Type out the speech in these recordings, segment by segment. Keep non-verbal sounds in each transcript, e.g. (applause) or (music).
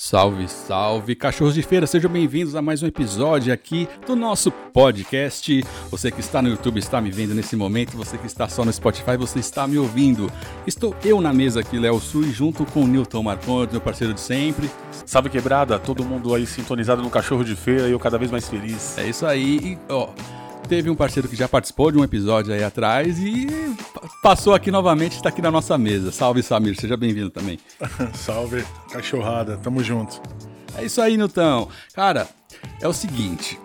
Salve, salve, cachorros de feira, sejam bem-vindos a mais um episódio aqui do nosso podcast. Você que está no YouTube está me vendo nesse momento, você que está só no Spotify, você está me ouvindo. Estou eu na mesa aqui, Léo Sui, junto com o Newton Marcondes, meu parceiro de sempre. Salve quebrada, todo mundo aí sintonizado no cachorro de feira e eu cada vez mais feliz. É isso aí, e, ó. Teve um parceiro que já participou de um episódio aí atrás e passou aqui novamente, está aqui na nossa mesa. Salve, Samir, seja bem-vindo também. (laughs) Salve, cachorrada, tamo junto. É isso aí, Nutão. Cara, é o seguinte,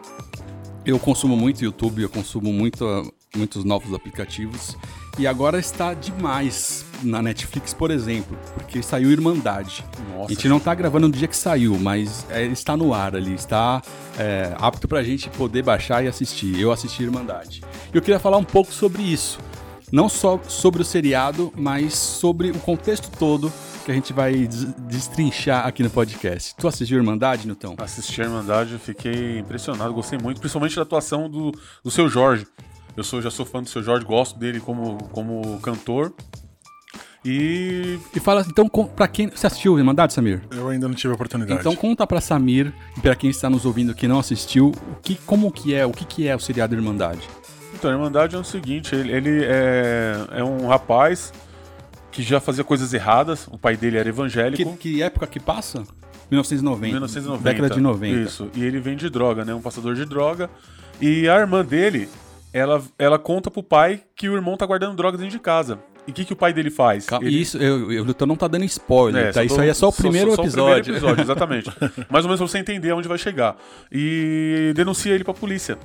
eu consumo muito YouTube, eu consumo muito, muitos novos aplicativos e agora está demais na Netflix, por exemplo, porque saiu Irmandade. Nossa, a gente não está gravando no dia que saiu, mas é, está no ar ali, está é, apto para a gente poder baixar e assistir. Eu assisti Irmandade. E eu queria falar um pouco sobre isso. Não só sobre o seriado, mas sobre o contexto todo que a gente vai destrinchar aqui no podcast. Tu assistiu Irmandade, Newton? Assisti a Irmandade, fiquei impressionado, gostei muito, principalmente da atuação do, do seu Jorge. Eu sou, já sou fã do seu Jorge, gosto dele como, como cantor. E. E fala, então, pra quem. Você assistiu Irmandade, Samir? Eu ainda não tive a oportunidade. Então conta pra Samir e pra quem está nos ouvindo que não assistiu, o que, como que é, o que, que é o seriado Irmandade? Então, a Irmandade é o seguinte, ele, ele é, é um rapaz que já fazia coisas erradas, o pai dele era evangélico. Que, que época que passa? 1990. 1990. Década de 90. Isso. E ele vende droga, né? Um passador de droga. E a irmã dele ela, ela conta pro pai que o irmão tá guardando drogas dentro de casa. E o que, que o pai dele faz? Calma, ele... Isso, eu, eu, eu não tá dando spoiler, é, tá? Isso aí é só o primeiro só, só, episódio. Só o primeiro episódio, exatamente. (laughs) Mais ou menos pra você entender onde vai chegar. E denuncia ele pra polícia.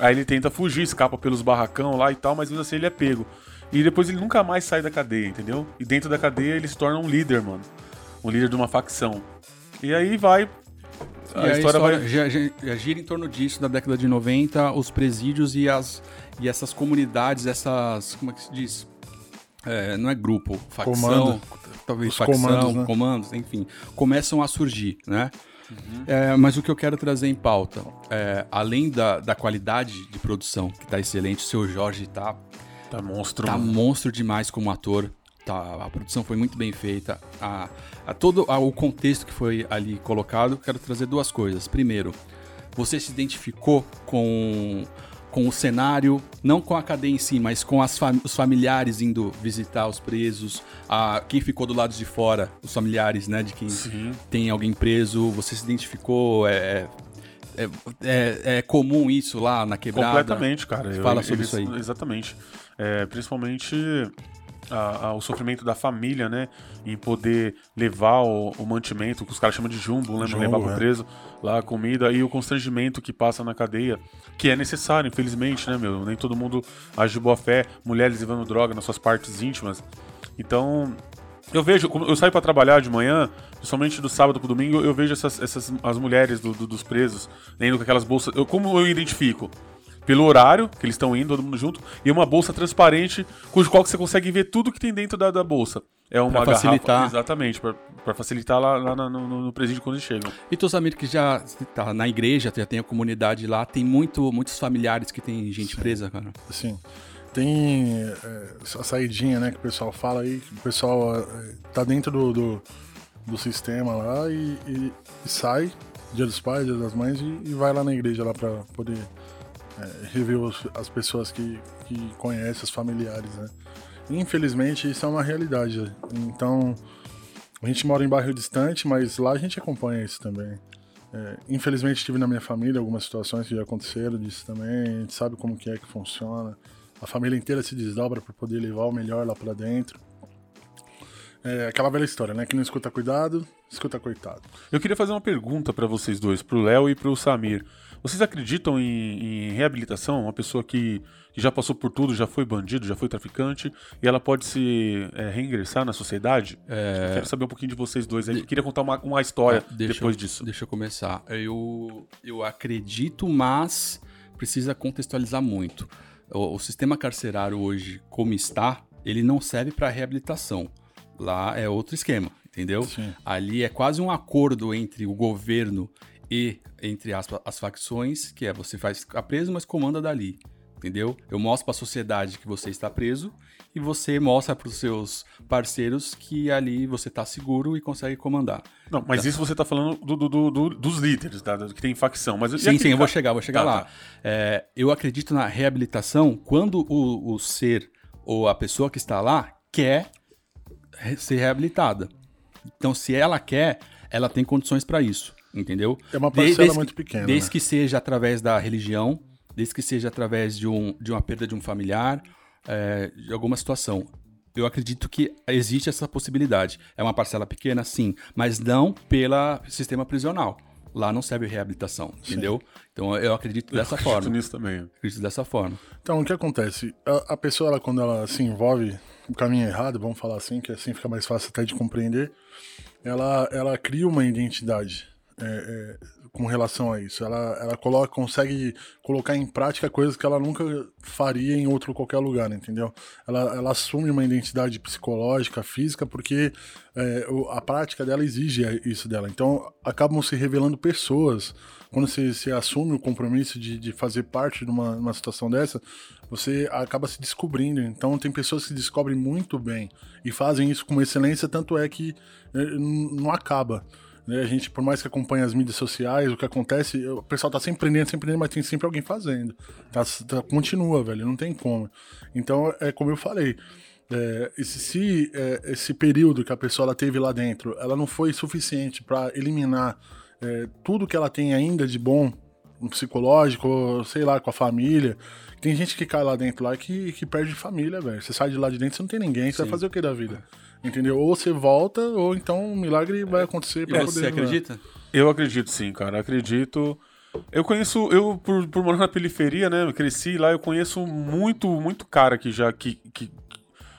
Aí ele tenta fugir, escapa pelos barracão lá e tal, mas ainda assim ele é pego. E depois ele nunca mais sai da cadeia, entendeu? E dentro da cadeia ele se torna um líder, mano. Um líder de uma facção. E aí vai a, a história, vai... já, já, gira em torno disso, da década de 90, os presídios e, as, e essas comunidades, essas. Como é que se diz? É, não é grupo, facção, Comando. talvez os facção, comandos, né? comandos, enfim, começam a surgir, né? Uhum. É, mas o que eu quero trazer em pauta, é, além da, da qualidade de produção, que tá excelente, o seu Jorge tá. Tá monstro. Tá monstro demais como ator. Tá, a produção foi muito bem feita. A, a todo a, o contexto que foi ali colocado, quero trazer duas coisas. Primeiro, você se identificou com, com o cenário, não com a cadeia em si, mas com fam os familiares indo visitar os presos, a, quem ficou do lado de fora, os familiares, né, de quem Sim. tem alguém preso. Você se identificou? É, é, é, é, comum isso lá na quebrada? Completamente, cara. Fala sobre isso aí. Exatamente. É, principalmente a, sofrimento da família, né? Em poder levar o, o mantimento, que os caras chamam de jumbo, né? Jumbo, levar pro é. preso lá a comida e o constrangimento que passa na cadeia, que é necessário, infelizmente, né, meu? Nem todo mundo age de boa fé, mulheres levando droga nas suas partes íntimas. Então, eu vejo, eu saio para trabalhar de manhã, principalmente do sábado pro domingo, eu vejo essas, essas as mulheres do, do, dos presos indo com aquelas bolsas. Eu, como eu identifico? Pelo horário que eles estão indo, todo mundo junto, e uma bolsa transparente, cujo qual você consegue ver tudo que tem dentro da, da bolsa. É uma pra facilitar. Garrafa, exatamente, para facilitar lá, lá no, no, no, presídio quando eles chegam. E teus amigos que já tá na igreja, já tem a comunidade lá, tem muito, muitos familiares que tem gente Sim. presa, cara. Sim. Tem é, a saidinha, né, que o pessoal fala aí, que o pessoal é, tá dentro do, do, do sistema lá e, e, e, sai, dia dos pais, dia das mães, e, e vai lá na igreja lá para poder é, rever os, as pessoas que, que conhecem, os familiares, né? Infelizmente, isso é uma realidade. Então, a gente mora em bairro distante, mas lá a gente acompanha isso também. É, infelizmente, tive na minha família algumas situações que já aconteceram disso também. A gente sabe como que é que funciona. A família inteira se desdobra para poder levar o melhor lá para dentro. É aquela velha história, né? Que não escuta cuidado, escuta coitado. Eu queria fazer uma pergunta para vocês dois, pro Léo e pro Samir. Vocês acreditam em, em reabilitação? Uma pessoa que, que, já passou por tudo, já foi bandido, já foi traficante, e ela pode se é, reingressar na sociedade? É... Eu quero saber um pouquinho de vocês dois aí. De... Queria contar uma, uma história ah, depois eu, disso. Deixa eu começar. Eu, eu acredito, mas precisa contextualizar muito. O, o sistema carcerário hoje, como está, ele não serve para reabilitação. Lá é outro esquema, entendeu? Sim. Ali é quase um acordo entre o governo e, entre aspas, as facções, que é você faz ficar preso, mas comanda dali. Entendeu? Eu mostro para a sociedade que você está preso e você mostra para os seus parceiros que ali você está seguro e consegue comandar. Não, mas isso você está falando do, do, do, dos líderes, tá? que tem facção. Mas sim, sim, eu vou chegar, vou chegar tá, lá. Tá. É, eu acredito na reabilitação quando o, o ser ou a pessoa que está lá quer ser reabilitada. Então, se ela quer, ela tem condições para isso, entendeu? É uma parcela desde, muito pequena. Desde né? que seja através da religião, desde que seja através de, um, de uma perda de um familiar, é, de alguma situação. Eu acredito que existe essa possibilidade. É uma parcela pequena, sim, mas não pelo sistema prisional. Lá não serve reabilitação, sim. entendeu? Então eu acredito dessa eu forma. nisso também. Acredito dessa forma. Então o que acontece? A, a pessoa, ela, quando ela se envolve no caminho errado, vamos falar assim, que assim fica mais fácil até de compreender, ela, ela cria uma identidade. É, é, com relação a isso. Ela, ela coloca, consegue colocar em prática coisas que ela nunca faria em outro qualquer lugar, entendeu? Ela, ela assume uma identidade psicológica, física, porque é, a prática dela exige isso dela. Então acabam se revelando pessoas. Quando você, você assume o compromisso de, de fazer parte de uma, uma situação dessa, você acaba se descobrindo. Então tem pessoas que se descobrem muito bem e fazem isso com excelência, tanto é que é, não acaba. Né? A gente, por mais que acompanhe as mídias sociais, o que acontece, o pessoal tá sempre prendendo, sempre prendendo, mas tem sempre alguém fazendo. Tá, tá, continua, velho, não tem como. Então, é como eu falei. É, se é, esse período que a pessoa ela teve lá dentro, ela não foi suficiente para eliminar é, tudo que ela tem ainda de bom psicológico, sei lá, com a família. Tem gente que cai lá dentro lá que, que perde família, velho. Você sai de lá de dentro, você não tem ninguém, você Sim. vai fazer o que da vida? Entendeu? Ou você volta, ou então um milagre vai acontecer pra e poder. Você acredita? Eu acredito sim, cara. Acredito. Eu conheço, eu por, por morar na periferia, né? Eu cresci lá, eu conheço muito, muito cara que já que, que,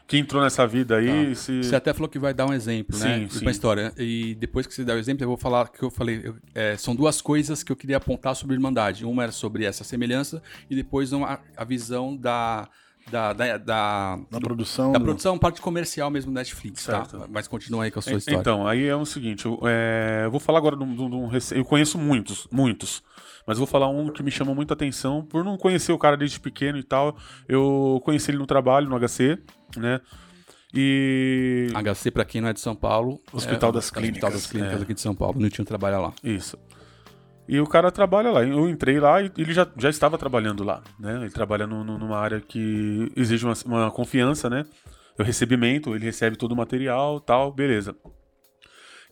que entrou nessa vida aí. Tá. Se... Você até falou que vai dar um exemplo, sim, né? Sim. Uma história. E depois que você der o exemplo, eu vou falar que eu falei. Eu, é, são duas coisas que eu queria apontar sobre Irmandade. Uma era sobre essa semelhança e depois uma, a visão da da, da, da, da produção. Da do... produção, parte comercial mesmo da Netflix, tá? certo. tá? Mas continua aí com a sua história. Então, aí é o seguinte, eu, é, eu vou falar agora de um, de um, Eu conheço muitos, muitos. Mas vou falar um que me chamou muita atenção, por não conhecer o cara desde pequeno e tal. Eu conheci ele no trabalho, no HC, né? E. HC, para quem não é de São Paulo. Hospital é, das Clínicas. Hospital das Clínicas é. aqui de São Paulo. O Nilton trabalha lá. Isso. E o cara trabalha lá. Eu entrei lá e ele já, já estava trabalhando lá, né? Ele trabalha no, no, numa área que exige uma, uma confiança, né? O recebimento, ele recebe todo o material tal, beleza.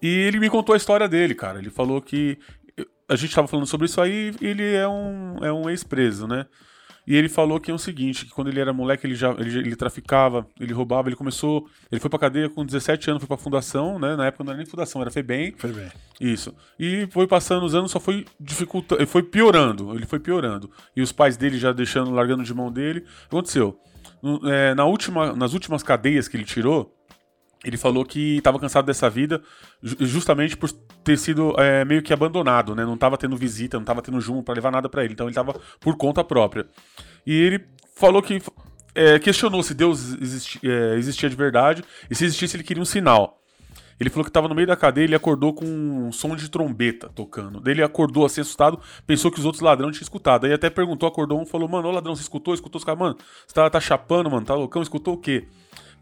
E ele me contou a história dele, cara. Ele falou que. A gente estava falando sobre isso aí ele é um, é um ex-preso, né? E ele falou que é o seguinte, que quando ele era moleque, ele já ele, ele traficava, ele roubava, ele começou, ele foi pra cadeia com 17 anos, foi pra fundação, né? Na época não era nem fundação, era FEBEM. FEBEM. Isso. E foi passando os anos, só foi dificultando, foi piorando, ele foi piorando. E os pais dele já deixando, largando de mão dele. O que aconteceu? É, na última, nas últimas cadeias que ele tirou, ele falou que estava cansado dessa vida justamente por ter sido é, meio que abandonado, né? Não estava tendo visita, não estava tendo junto para levar nada para ele. Então ele estava por conta própria. E ele falou que é, questionou se Deus existi, é, existia de verdade e se existisse ele queria um sinal. Ele falou que estava no meio da cadeia e ele acordou com um som de trombeta tocando. Daí ele acordou assim, assustado, pensou que os outros ladrões tinham escutado. Aí até perguntou, acordou um, falou, mano, ô ladrão, você escutou? Escutou os caras, mano, você tá, tá chapando, mano, tá loucão, escutou o quê?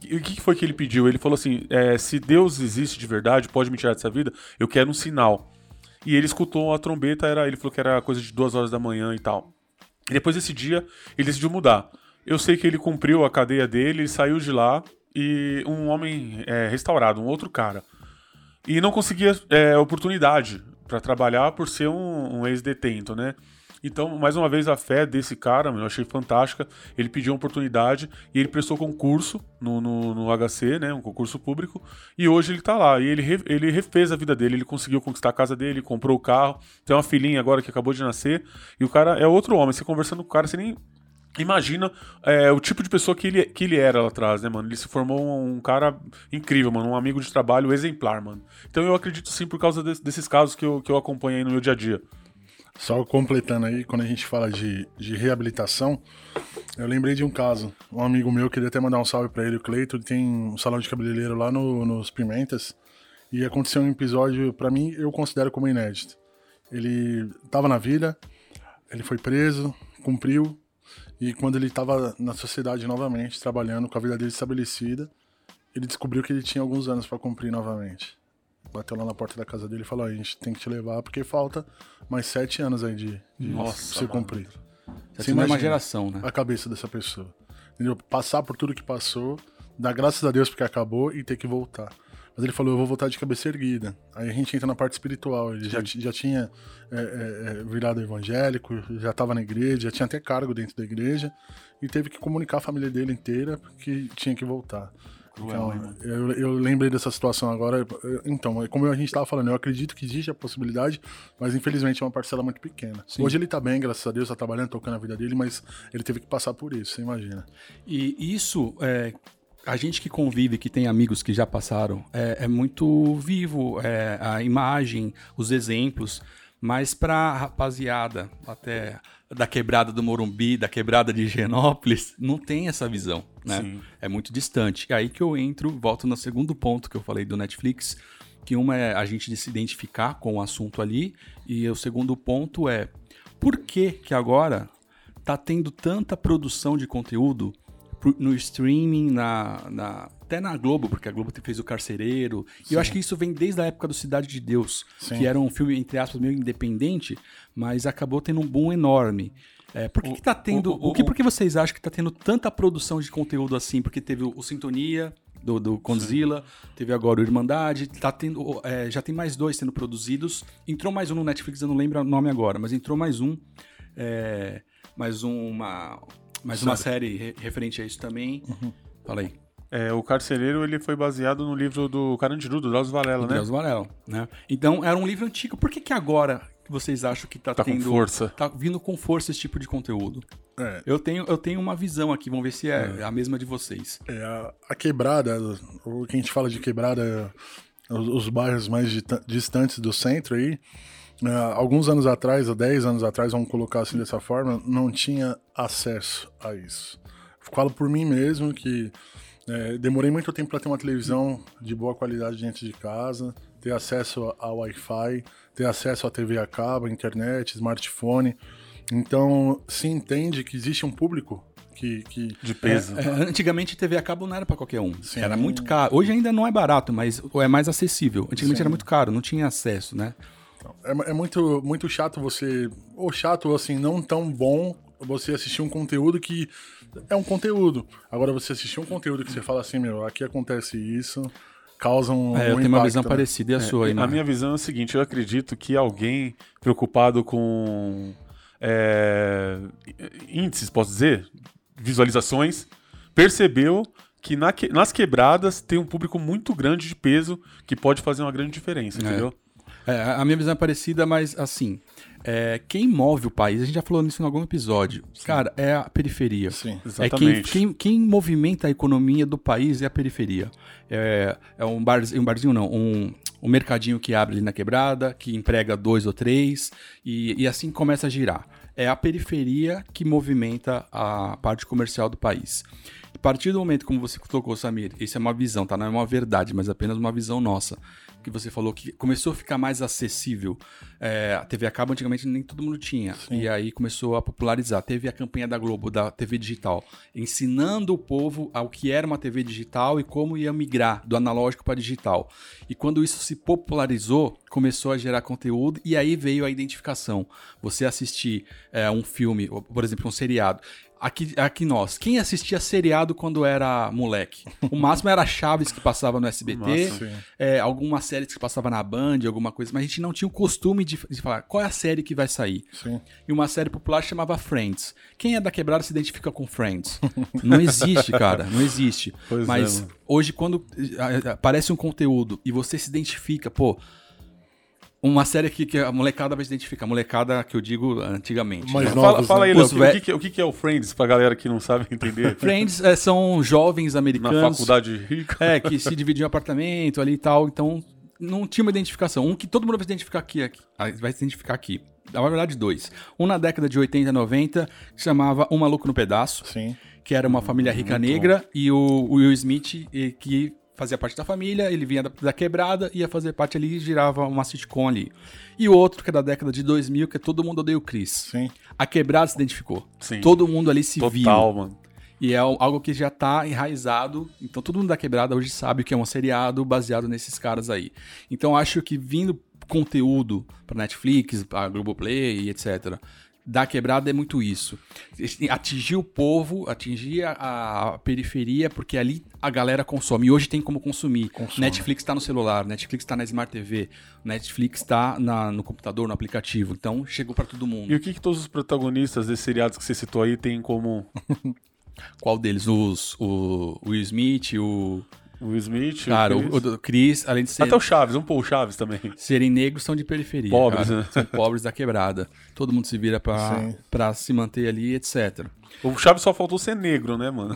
O que foi que ele pediu? Ele falou assim: é, se Deus existe de verdade, pode me tirar dessa vida, eu quero um sinal. E ele escutou a trombeta, era, ele falou que era coisa de duas horas da manhã e tal. E depois desse dia, ele decidiu mudar. Eu sei que ele cumpriu a cadeia dele, ele saiu de lá e um homem é, restaurado, um outro cara. E não conseguia é, oportunidade para trabalhar por ser um, um ex-detento, né? Então, mais uma vez, a fé desse cara, eu achei fantástica. Ele pediu uma oportunidade e ele prestou concurso no, no, no HC, né? Um concurso público. E hoje ele tá lá. E ele, re, ele refez a vida dele. Ele conseguiu conquistar a casa dele, comprou o carro. Tem uma filhinha agora que acabou de nascer. E o cara é outro homem. Você conversando com o cara, você nem Imagina é, o tipo de pessoa que ele, que ele era lá atrás, né, mano? Ele se formou um, cara incrível, mano. Um amigo de trabalho exemplar, mano. Então eu acredito sim por causa de, desses casos que eu, que eu acompanho aí no meu dia a dia. Só completando aí, quando a gente fala de, de reabilitação, eu lembrei de um caso. Um amigo meu, queria até mandar um salve para ele, o Cleito, ele tem um salão de cabeleireiro lá no, nos Pimentas. E aconteceu um episódio, para mim, eu considero como inédito. Ele tava na vida, ele foi preso, cumpriu, E quando ele estava na sociedade novamente, trabalhando com a vida dele estabelecida, ele descobriu que ele tinha alguns anos para cumprir novamente. Bateu lá na porta da casa dele e falou: a gente tem que te levar porque falta mais sete anos aí de, de Nossa, você cumprir. Você uma imagina geração, né? a cabeça dessa pessoa. Entendeu? Passar por tudo que passou, dar graças a Deus porque acabou e ter que voltar. Mas ele falou, eu vou voltar de cabeça erguida. Aí a gente entra na parte espiritual. Ele já, já tinha é, é, é, virado evangélico, já estava na igreja, já tinha até cargo dentro da igreja. E teve que comunicar a família dele inteira que tinha que voltar. Então, eu, eu lembrei dessa situação agora. Então, é como a gente estava falando, eu acredito que existe a possibilidade, mas infelizmente é uma parcela muito pequena. Hoje ele tá bem, graças a Deus, tá trabalhando, tocando a vida dele, mas ele teve que passar por isso, você imagina. E isso, é, a gente que convive, que tem amigos que já passaram, é, é muito vivo é, a imagem, os exemplos. Mas pra rapaziada, até da quebrada do Morumbi, da quebrada de Genópolis, não tem essa visão, né? Sim. É muito distante. E aí que eu entro, volto no segundo ponto que eu falei do Netflix, que uma é a gente se identificar com o assunto ali, e o segundo ponto é por que que agora tá tendo tanta produção de conteúdo no streaming, na, na- até na Globo, porque a Globo fez o Carcereiro. E eu acho que isso vem desde a época do Cidade de Deus, Sim. que era um filme, entre aspas, meio independente, mas acabou tendo um boom enorme. É, por que, que tá tendo. O, o- que, o- por que vocês acham que tá tendo tanta produção de conteúdo assim? Porque teve o, o Sintonia. Do, do Condzilla, teve agora o Irmandade, tá tendo, é, já tem mais dois sendo produzidos. Entrou mais um no Netflix, eu não lembro o nome agora, mas entrou mais um. é, mais uma, mais uma série re- referente a isso também. Fala aí. É, o Carcereiro ele foi baseado no livro do Carandiru, do Drauzio Varela, né? Drauzio Varela, né? Então, era um livro antigo. Por que que agora vocês acham que tá, Tá com tendo... força. Tá vindo com força esse tipo de conteúdo? É, Eu tenho, eu tenho uma visão aqui, vamos ver se é, a mesma de vocês. é, a, a quebrada, o que a gente fala de quebrada, os, os bairros mais distantes do centro aí, é, alguns anos atrás, ou 10 anos atrás, vamos colocar assim dessa forma, não tinha acesso a isso. Falo por mim mesmo que é, demorei muito tempo para ter uma televisão de boa qualidade dentro de casa, ter acesso ao Wi-Fi, ter acesso à TV a cabo, internet, smartphone. Então, se entende que existe um público que, que De peso. É, antigamente TV a cabo não era pra qualquer um. Sim. Era muito caro. Hoje ainda não é barato, mas é mais acessível. Antigamente Sim. era muito caro, não tinha acesso, né? É, é muito, muito chato você. Ou chato, assim, não tão bom você assistir um conteúdo que é um conteúdo. Agora, você assistir um conteúdo que você fala assim, meu, aqui acontece isso, causa um. É, eu um tenho uma impacto, visão né? parecida e a sua aí, A Marco? minha visão é o seguinte: eu acredito que alguém preocupado com é, índices, posso dizer, visualizações, percebeu que na que- nas quebradas tem um público muito grande de peso que pode fazer uma grande diferença, entendeu? É, a minha visão é parecida, mas assim, é, quem move o país, a gente já falou nisso em algum episódio, cara, é a periferia. Sim. É quem, Exatamente. quem, quem movimenta a economia do país é a periferia. É, é um, bar, um barzinho, não, um, um mercadinho que abre ali na quebrada, que emprega dois ou três, e, e assim começa a girar. É a periferia que movimenta a parte comercial do país. A partir do momento, como você tocou, Samir, isso é uma visão, tá? Não é uma verdade, mas apenas uma visão nossa. Que você falou que começou a ficar mais acessível. É, a TV a cabo antigamente nem todo mundo tinha. E aí começou a popularizar. Teve a campanha da Globo, da TV digital, ensinando o povo ao que era uma TV digital e como ia migrar do analógico para digital. E quando isso se popularizou, começou a gerar conteúdo e aí veio a identificação. Você assistir é, um filme, ou, por exemplo, um seriado. Aqui, aqui nós, quem assistia seriado quando era moleque? O máximo era Chaves que passava no SBT, é, algumas séries que passava na Band, alguma coisa, mas a gente não tinha o costume de, de falar qual é a série que vai sair. Sim. E uma série popular chamava Friends. Quem é da quebrada se identifica com Friends? Não existe, cara, não existe. Pois é, mas mano. hoje, quando eh, aparece um conteúdo e você se identifica, pô. Uma série que, que a molecada vai se identificar. A molecada que eu digo antigamente. Mas né? não- Fala, novos, fala né? aí, Léo, Os o, que- ve- o que, o que que é o Friends, pra galera que não sabe (laughs) entender? Friends eh, são jovens Na americanos. faculdade rica. É, que se dividiam em apartamento ali e tal, então não tinha uma identificação. Um que todo mundo vai se identificar aqui, aqui vai se identificar aqui. Na verdade, dois. Um na década de 80 e 90, que chamava Um Maluco no Pedaço, Sim. que era uma família rica negra, e o, o Will Smith, que fazia parte da família, ele vinha da, da quebrada, ia fazer parte ali e girava uma sitcom ali. E o outro, que é da década de 2000, que é Todo Mundo Odeia o Chris. Sim. A quebrada se identificou. Sim. Todo mundo ali se viu. Total, mano. E é algo que já tá enraizado. Então todo mundo da quebrada hoje sabe o que é um seriado baseado nesses caras aí. Então acho que vindo conteúdo para Netflix, para Globoplay e etc. Da quebrada é muito isso. Atingir o povo, atingir a, a periferia, porque ali a galera consome. E hoje tem como consumir. Consome. Netflix está no celular, Netflix está na Smart TV, Netflix está no computador, no aplicativo. Então chegou para todo mundo. E o que, que todos os protagonistas desses seriados que você citou aí têm em comum? (laughs) Qual deles? Os, o Will Smith, o. O Will Smith, Cara, o o, Chris. o Chris, além de ser, Até o Chaves, vamos pôr o Chaves também. serem negros, são de periferia. Pobres, cara. né? São pobres da quebrada. Todo mundo se vira pra, Sim. pra se manter ali, etc. O Chaves só faltou ser negro, né, mano?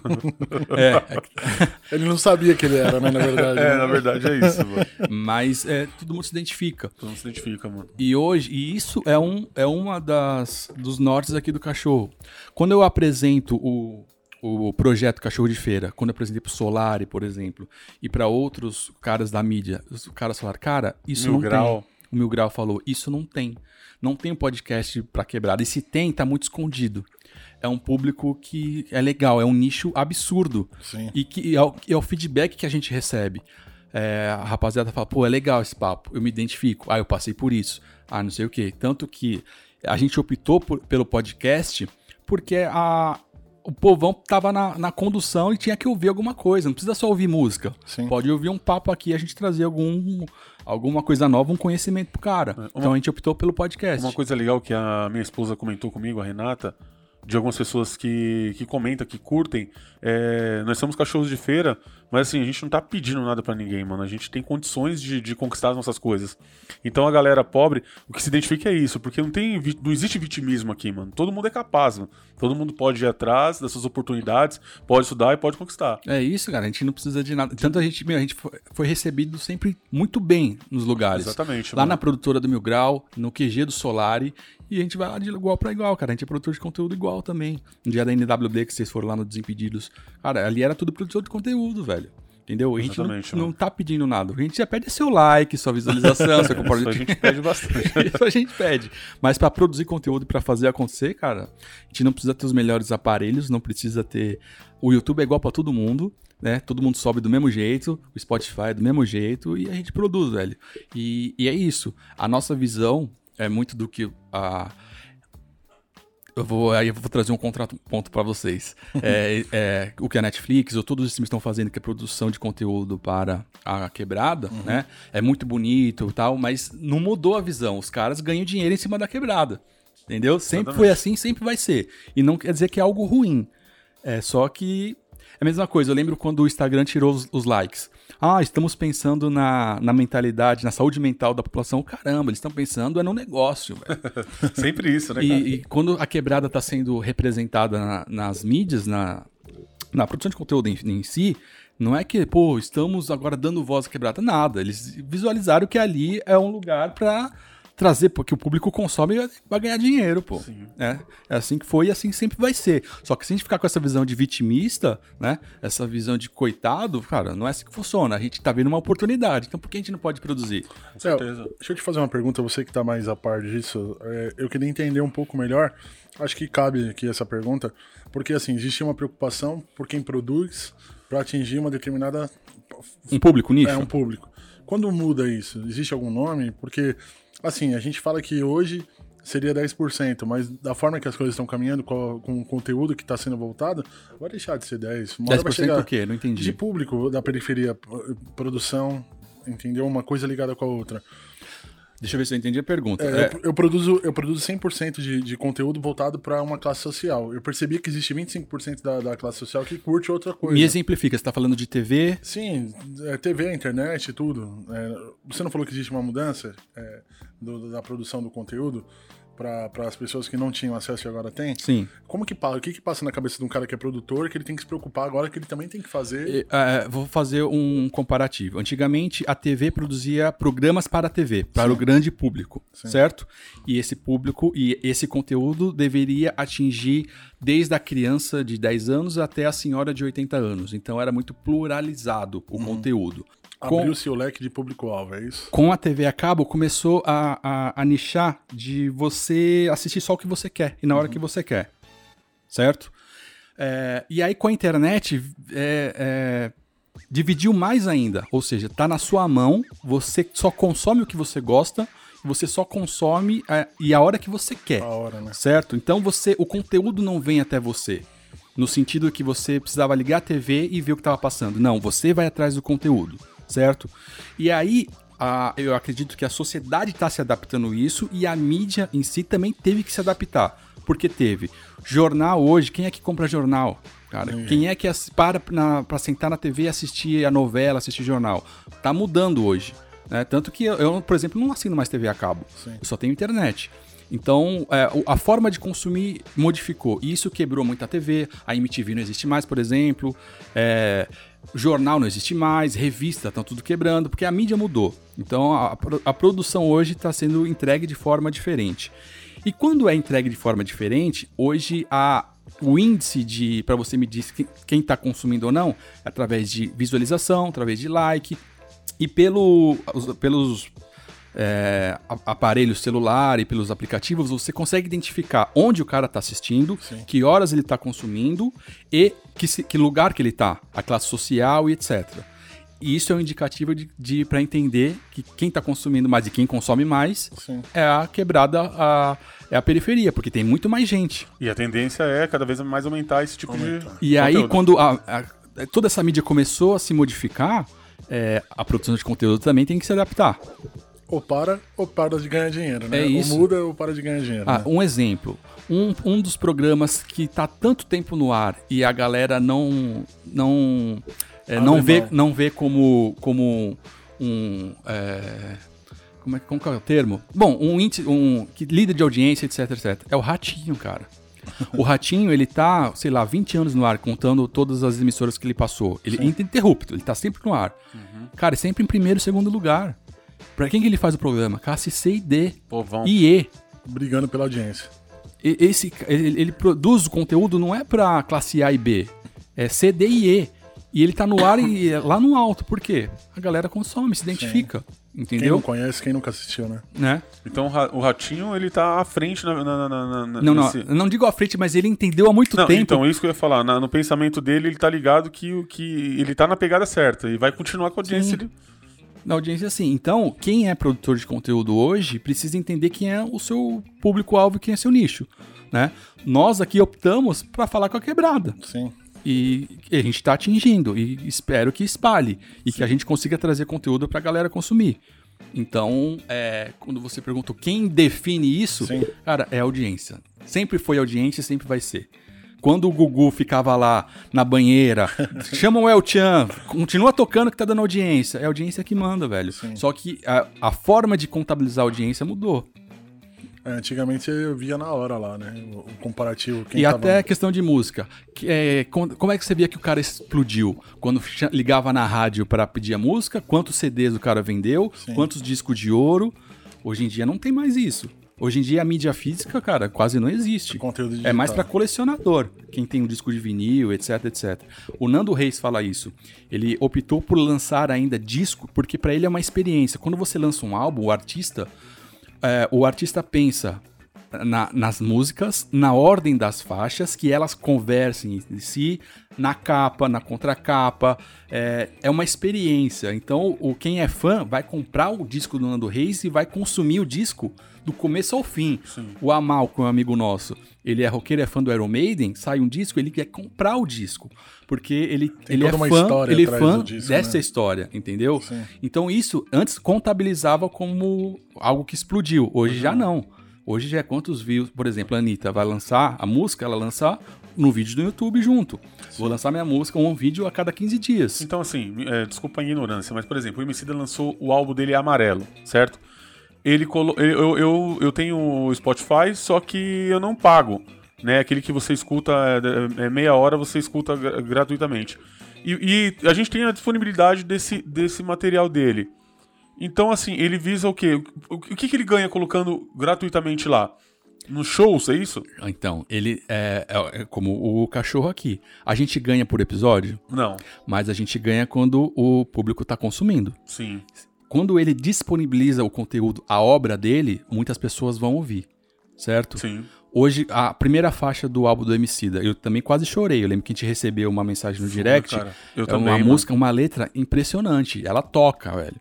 É, (laughs) é Ele não sabia que ele era, né, na verdade. É, né? na verdade é isso, mano. mas é, todo mundo se identifica. Todo mundo se identifica, mano. E hoje, e isso é, um, é uma das dos nortes aqui do cachorro. Quando eu apresento o, o projeto Cachorro de Feira, quando eu apresentei pro Solari, por exemplo, e para outros caras da mídia, os caras falaram, cara, isso Mil não Grau. tem. O Mil Grau falou, isso não tem. Não tem um podcast pra quebrada. E se tem, tá muito escondido. É um público que é legal, é um nicho absurdo. Sim. E que é o, é o feedback que a gente recebe. É, a rapaziada fala, pô, é legal esse papo, eu me identifico. Ah, eu passei por isso. Ah, não sei o quê. Tanto que a gente optou por- pelo podcast porque a, o povão tava na, na condução e tinha que ouvir alguma coisa. Não precisa só ouvir música. Sim. Pode ouvir um papo aqui e a gente trazer algum, alguma coisa nova, um conhecimento pro cara. Então a gente optou pelo podcast. Uma coisa legal que a minha esposa comentou comigo, a Renata, de algumas pessoas que, que comentam, que curtem, é, nós somos cachorros de feira, mas assim, a gente não tá pedindo nada pra ninguém, mano. A gente tem condições de, de conquistar as nossas coisas. Então a galera pobre, o que se identifica é isso, porque não tem não existe vitimismo aqui, mano. Todo mundo é capaz, mano. Todo mundo pode ir atrás das suas oportunidades, pode estudar e pode conquistar. É isso, cara. A gente não precisa de nada. Tanto a gente, meu, a gente foi, foi recebido sempre muito bem nos lugares. Exatamente, Lá mano. na produtora do Mil Grau, no QG do Solari. E a gente vai lá de igual pra igual, cara. A gente é produtor de conteúdo igual também. No dia da NWD que vocês foram lá no Desimpedidos. Cara, ali era tudo produtor de conteúdo, velho. Entendeu? A gente não, Exatamente, não tá pedindo nada. A gente já pede seu like, sua visualização, (laughs) seu Isso a gente pede bastante. (laughs) Isso a gente pede. Mas pra produzir conteúdo e pra fazer acontecer, cara, a gente não precisa ter os melhores aparelhos, não precisa ter. O YouTube é igual pra todo mundo, né? Todo mundo sobe do mesmo jeito, o Spotify é do mesmo jeito e a gente produz, velho. E, e é isso. A nossa visão é muito do que a. Eu vou, aí eu vou trazer um contraponto pra vocês. (laughs) É, é, o que a Netflix ou todos os times estão fazendo, que é produção de conteúdo para a quebrada, né? É muito bonito e tal, mas não mudou a visão. Os caras ganham dinheiro em cima da quebrada. Entendeu? Sempre foi assim, sempre vai ser. E não quer dizer que é algo ruim. É só que. É a mesma coisa. Eu lembro quando o Instagram tirou os, os likes. Ah, estamos pensando na, na mentalidade, na saúde mental da população. Caramba, eles estão pensando é no negócio. (laughs) Sempre isso, né, cara? E, e quando a quebrada está sendo representada na- nas mídias, na, na produção de conteúdo em, em si, não é que, pô, estamos agora dando voz à quebrada. Nada. Eles visualizaram que ali é um lugar para trazer, porque o público consome vai- ganhar dinheiro, pô. É, é assim que foi e assim sempre vai ser. Só que se a gente ficar com essa visão de vitimista, né? Essa visão de coitado, cara, não é assim que funciona. A gente tá vendo uma oportunidade. Então por que a gente não pode produzir? Com certeza. Deixa eu te fazer uma pergunta, você que tá mais a par disso. É, eu queria entender um pouco melhor. Acho que cabe aqui essa pergunta, porque assim, existe uma preocupação por quem produz para atingir uma determinada Um público nicho? é, um público. Quando muda isso, existe algum nome? Porque, assim, a gente fala que hoje seria 10%, mas da forma que as coisas estão caminhando, com, com o conteúdo que está sendo voltado, vai deixar de ser 10%. Uma hora vai 10% chegar quê? Não entendi. De público da periferia, produção, entendeu? Uma coisa ligada com a outra. Deixa eu ver se eu entendi a pergunta. É, É, Eu, eu produzo, eu produzo 100% de, de conteúdo voltado para uma classe social. Eu percebi que existe 25% da, da classe social que curte outra coisa. me exemplifica, você tá falando de TV? Sim, é, TV, internet, tudo. É, você não falou que existe uma mudança é, do- da produção do conteúdo? Para as pessoas que não tinham acesso e agora têm? Sim. Como que passa? O que, que passa na cabeça de um cara que é produtor que ele tem que se preocupar agora que ele também tem que fazer? E, é, vou fazer um comparativo. Antigamente, a TV produzia programas para a TV, para Sim. o grande público, Sim. certo? E esse público e esse conteúdo deveria atingir desde a criança de 10 anos até a senhora de 80 anos. Então era muito pluralizado o conteúdo. Com- Abriu-se o leque de público-alvo, é isso? com a TV a cabo, começou a, a, a nichar de você assistir só o que você quer e na hora que você quer. Certo? É, e aí com a internet é, é, dividiu mais ainda. Ou seja, tá na sua mão, você só consome o que você gosta, você só consome é, e a hora que você quer. A hora, né? Certo? Então você, o conteúdo não vem até você. No sentido que você precisava ligar a TV e ver o que estava passando. Não, você vai atrás do conteúdo, certo? E aí, a- eu acredito que a sociedade está se adaptando a isso e a mídia em si também teve que se adaptar. Porque teve jornal hoje, quem é que compra jornal? Cara, quem é que para na, pra sentar na TV e assistir a novela, assistir jornal? Tá mudando hoje. Né? Tanto que eu, eu, por exemplo, não assino mais TV a cabo. Sim. Eu só tenho internet. Então, é, a forma de consumir modificou. E isso quebrou muito a TV. A MTV não existe mais, por exemplo. É, jornal não existe mais. Revista estão tudo quebrando, porque a mídia mudou. Então, a, a produção hoje está sendo entregue de forma diferente. E quando é entregue de forma diferente, hoje a, o índice de para você medir que- quem está consumindo ou não é através de visualização, através de like e pelo, os- pelos é, a- aparelho celular e pelos aplicativos, você consegue identificar onde o cara está assistindo, Sim. que horas ele está consumindo e que, se- que lugar que ele está, a classe social e etc. E isso é um indicativo de, de para entender que quem está consumindo mais e quem consome mais Sim. é a quebrada, a, é a periferia, porque tem muito mais gente. E a tendência é cada vez mais aumentar esse tipo Aumentar. de. E aí, conteúdo. quando a- a- toda essa mídia começou a se modificar, é, a produção de conteúdo também tem que se adaptar. Ou para, ou para de ganhar dinheiro, né? É isso. Ou muda ou para de ganhar dinheiro. Ah, né? um exemplo. Um, um dos programas que tá tanto tempo no ar e a galera não não é, não Abre vê mão. não vê como como um é, como é como que é o termo? Bom, um um que líder de audiência, etc, etc. É o Ratinho, cara. O Ratinho, ele tá, sei lá, 20 anos no ar, contando todas as emissoras que ele passou. Ele é ininterrupto, ele tá sempre no ar. Cara, sempre em primeiro e segundo lugar. Pra quem que ele faz o programa? Classe C e D. Povão. E E. Brigando pela audiência. E- Esse, ele, ele produz o conteúdo não é pra classe A e B, é C, D e E. E ele tá no ar e é lá no alto. Por quê? A galera consome, se identifica. Quem Entendeu? não conhece, quem nunca assistiu, né? Né? Então o Ra- o Ratinho, ele tá à frente na. na, na- na- Não, não, nesse- eu não digo à frente, mas ele entendeu há muito Não, tempo. então, isso que eu ia falar. na- no pensamento dele, ele tá ligado que, o que ele tá na pegada certa e vai continuar com a audiência. Sim. Ele... Na audiência, sim. Então, quem é produtor de conteúdo hoje precisa entender quem é o seu público-alvo e quem é seu nicho. Né? Nós aqui optamos para falar com a quebrada. Sim. E a gente está atingindo. E espero que espalhe. E que a gente consiga trazer conteúdo para a galera consumir. Então, é, quando você pergunta quem define isso, Sim. cara, é audiência. Sempre foi audiência e sempre vai ser. Quando o Gugu ficava lá na banheira, (laughs) chama o El Chan, continua tocando que tá dando audiência. É a audiência que manda, velho. Sim. Só que a, a forma de contabilizar a audiência mudou. É, antigamente eu via na hora lá, né? O, comparativo. E tava- até questão de música. É, com- como é que você via que o cara explodiu? Quando ligava na rádio para pedir a música, quantos CDs o cara vendeu, Sim. quantos discos de ouro. Hoje em dia não tem mais isso. Hoje em dia a mídia física, cara, quase não existe. É digital. mais para colecionador, quem tem um disco de vinil, etc, etc. O Nando Reis fala isso. Ele optou por lançar ainda disco porque para ele é uma experiência. Quando você lança um álbum, o artista, é, o artista pensa na- nas músicas, na ordem das faixas, que elas conversem entre si, na capa, na contracapa. É, é uma experiência. Então, o quem é fã vai comprar o disco do Nando Reis e vai consumir o disco do começo ao fim. O Amal, que é um amigo nosso, ele é roqueiro, é fã do Iron Maiden, sai um disco, ele quer comprar o disco. Porque ele, ele é toda uma fã, ele é fã disco, dessa né? história, entendeu? Sim. Então isso antes contabilizava como algo que explodiu. Hoje já não. Hoje já é quantos views, por exemplo, a Anitta vai lançar a música, ela lança no vídeo do YouTube junto. Vou lançar minha música, um vídeo a cada 15 dias. Então, assim, é, desculpa a ignorância, mas, por exemplo, o Emicida lançou o álbum dele Amarelo, certo? ele, colo... eu, eu, eu tenho o Spotify, só que eu não pago. Né? Aquele que você escuta é, é meia hora, você escuta gratuitamente. E, e, a gente tem a disponibilidade desse, desse material dele. Então, assim, ele visa o quê? O, que, que ele ganha colocando gratuitamente lá? Nos shows, é isso? Então, ele é, é, é, como o cachorro aqui. A gente ganha por episódio? Não. Mas a gente ganha quando o público está consumindo. Sim. Quando ele disponibiliza o conteúdo, a obra dele, muitas pessoas vão ouvir. Certo? Sim. Hoje, a primeira faixa do álbum do Emicida, eu também quase chorei. Eu lembro que a gente recebeu uma mensagem no direct. Cara, eu é também, uma mano. música, uma letra impressionante. Ela toca, velho.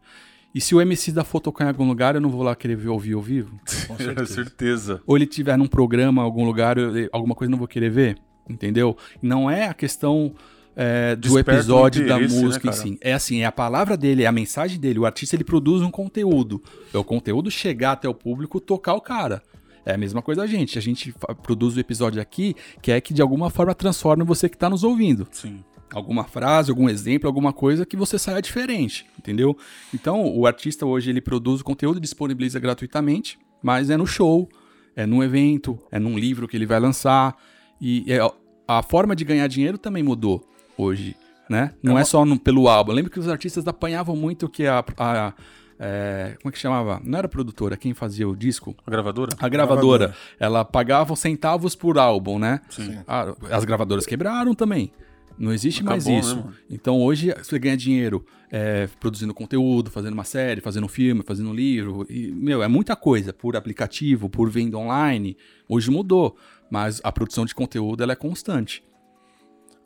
E se o Emicida for tocar em algum lugar, eu não vou lá querer ver ouvir ao vivo? (laughs) Com certeza. certeza. Ou ele tiver num programa, algum lugar, eu- alguma coisa eu não vou querer ver? Entendeu? Não é a questão é, do Desperta episódio da né, música em cara? si. É assim, é a palavra dele, é a mensagem dele. O artista ele produz um conteúdo. É o conteúdo chegar até o público, tocar o cara. É a mesma coisa a gente. A gente produz o episódio aqui, que é que de alguma forma transforme você que está nos ouvindo Sim. Alguma frase, algum exemplo, alguma coisa que você saia diferente, entendeu? Então, o artista hoje ele produz o conteúdo e disponibiliza gratuitamente, mas é no show, é num evento, é num livro que ele vai lançar e é- a forma de ganhar dinheiro também mudou hoje, né? Não é, só no- pelo álbum. Eu lembro que os artistas apanhavam muito que a, a- é, como é que chamava? Não era a produtora, quem fazia o disco? A gravadora? A gravadora, Gravadora. ela pagava centavos por álbum, né? Sim. Ah, as gravadoras quebraram também. Não existe mais Acabou, isso. né, então hoje você ganha dinheiro é, produzindo conteúdo, fazendo uma série, fazendo um filme, fazendo um livro. E, meu, é muita coisa. Por aplicativo, por venda online. Hoje mudou. Mas a produção de conteúdo ela é constante.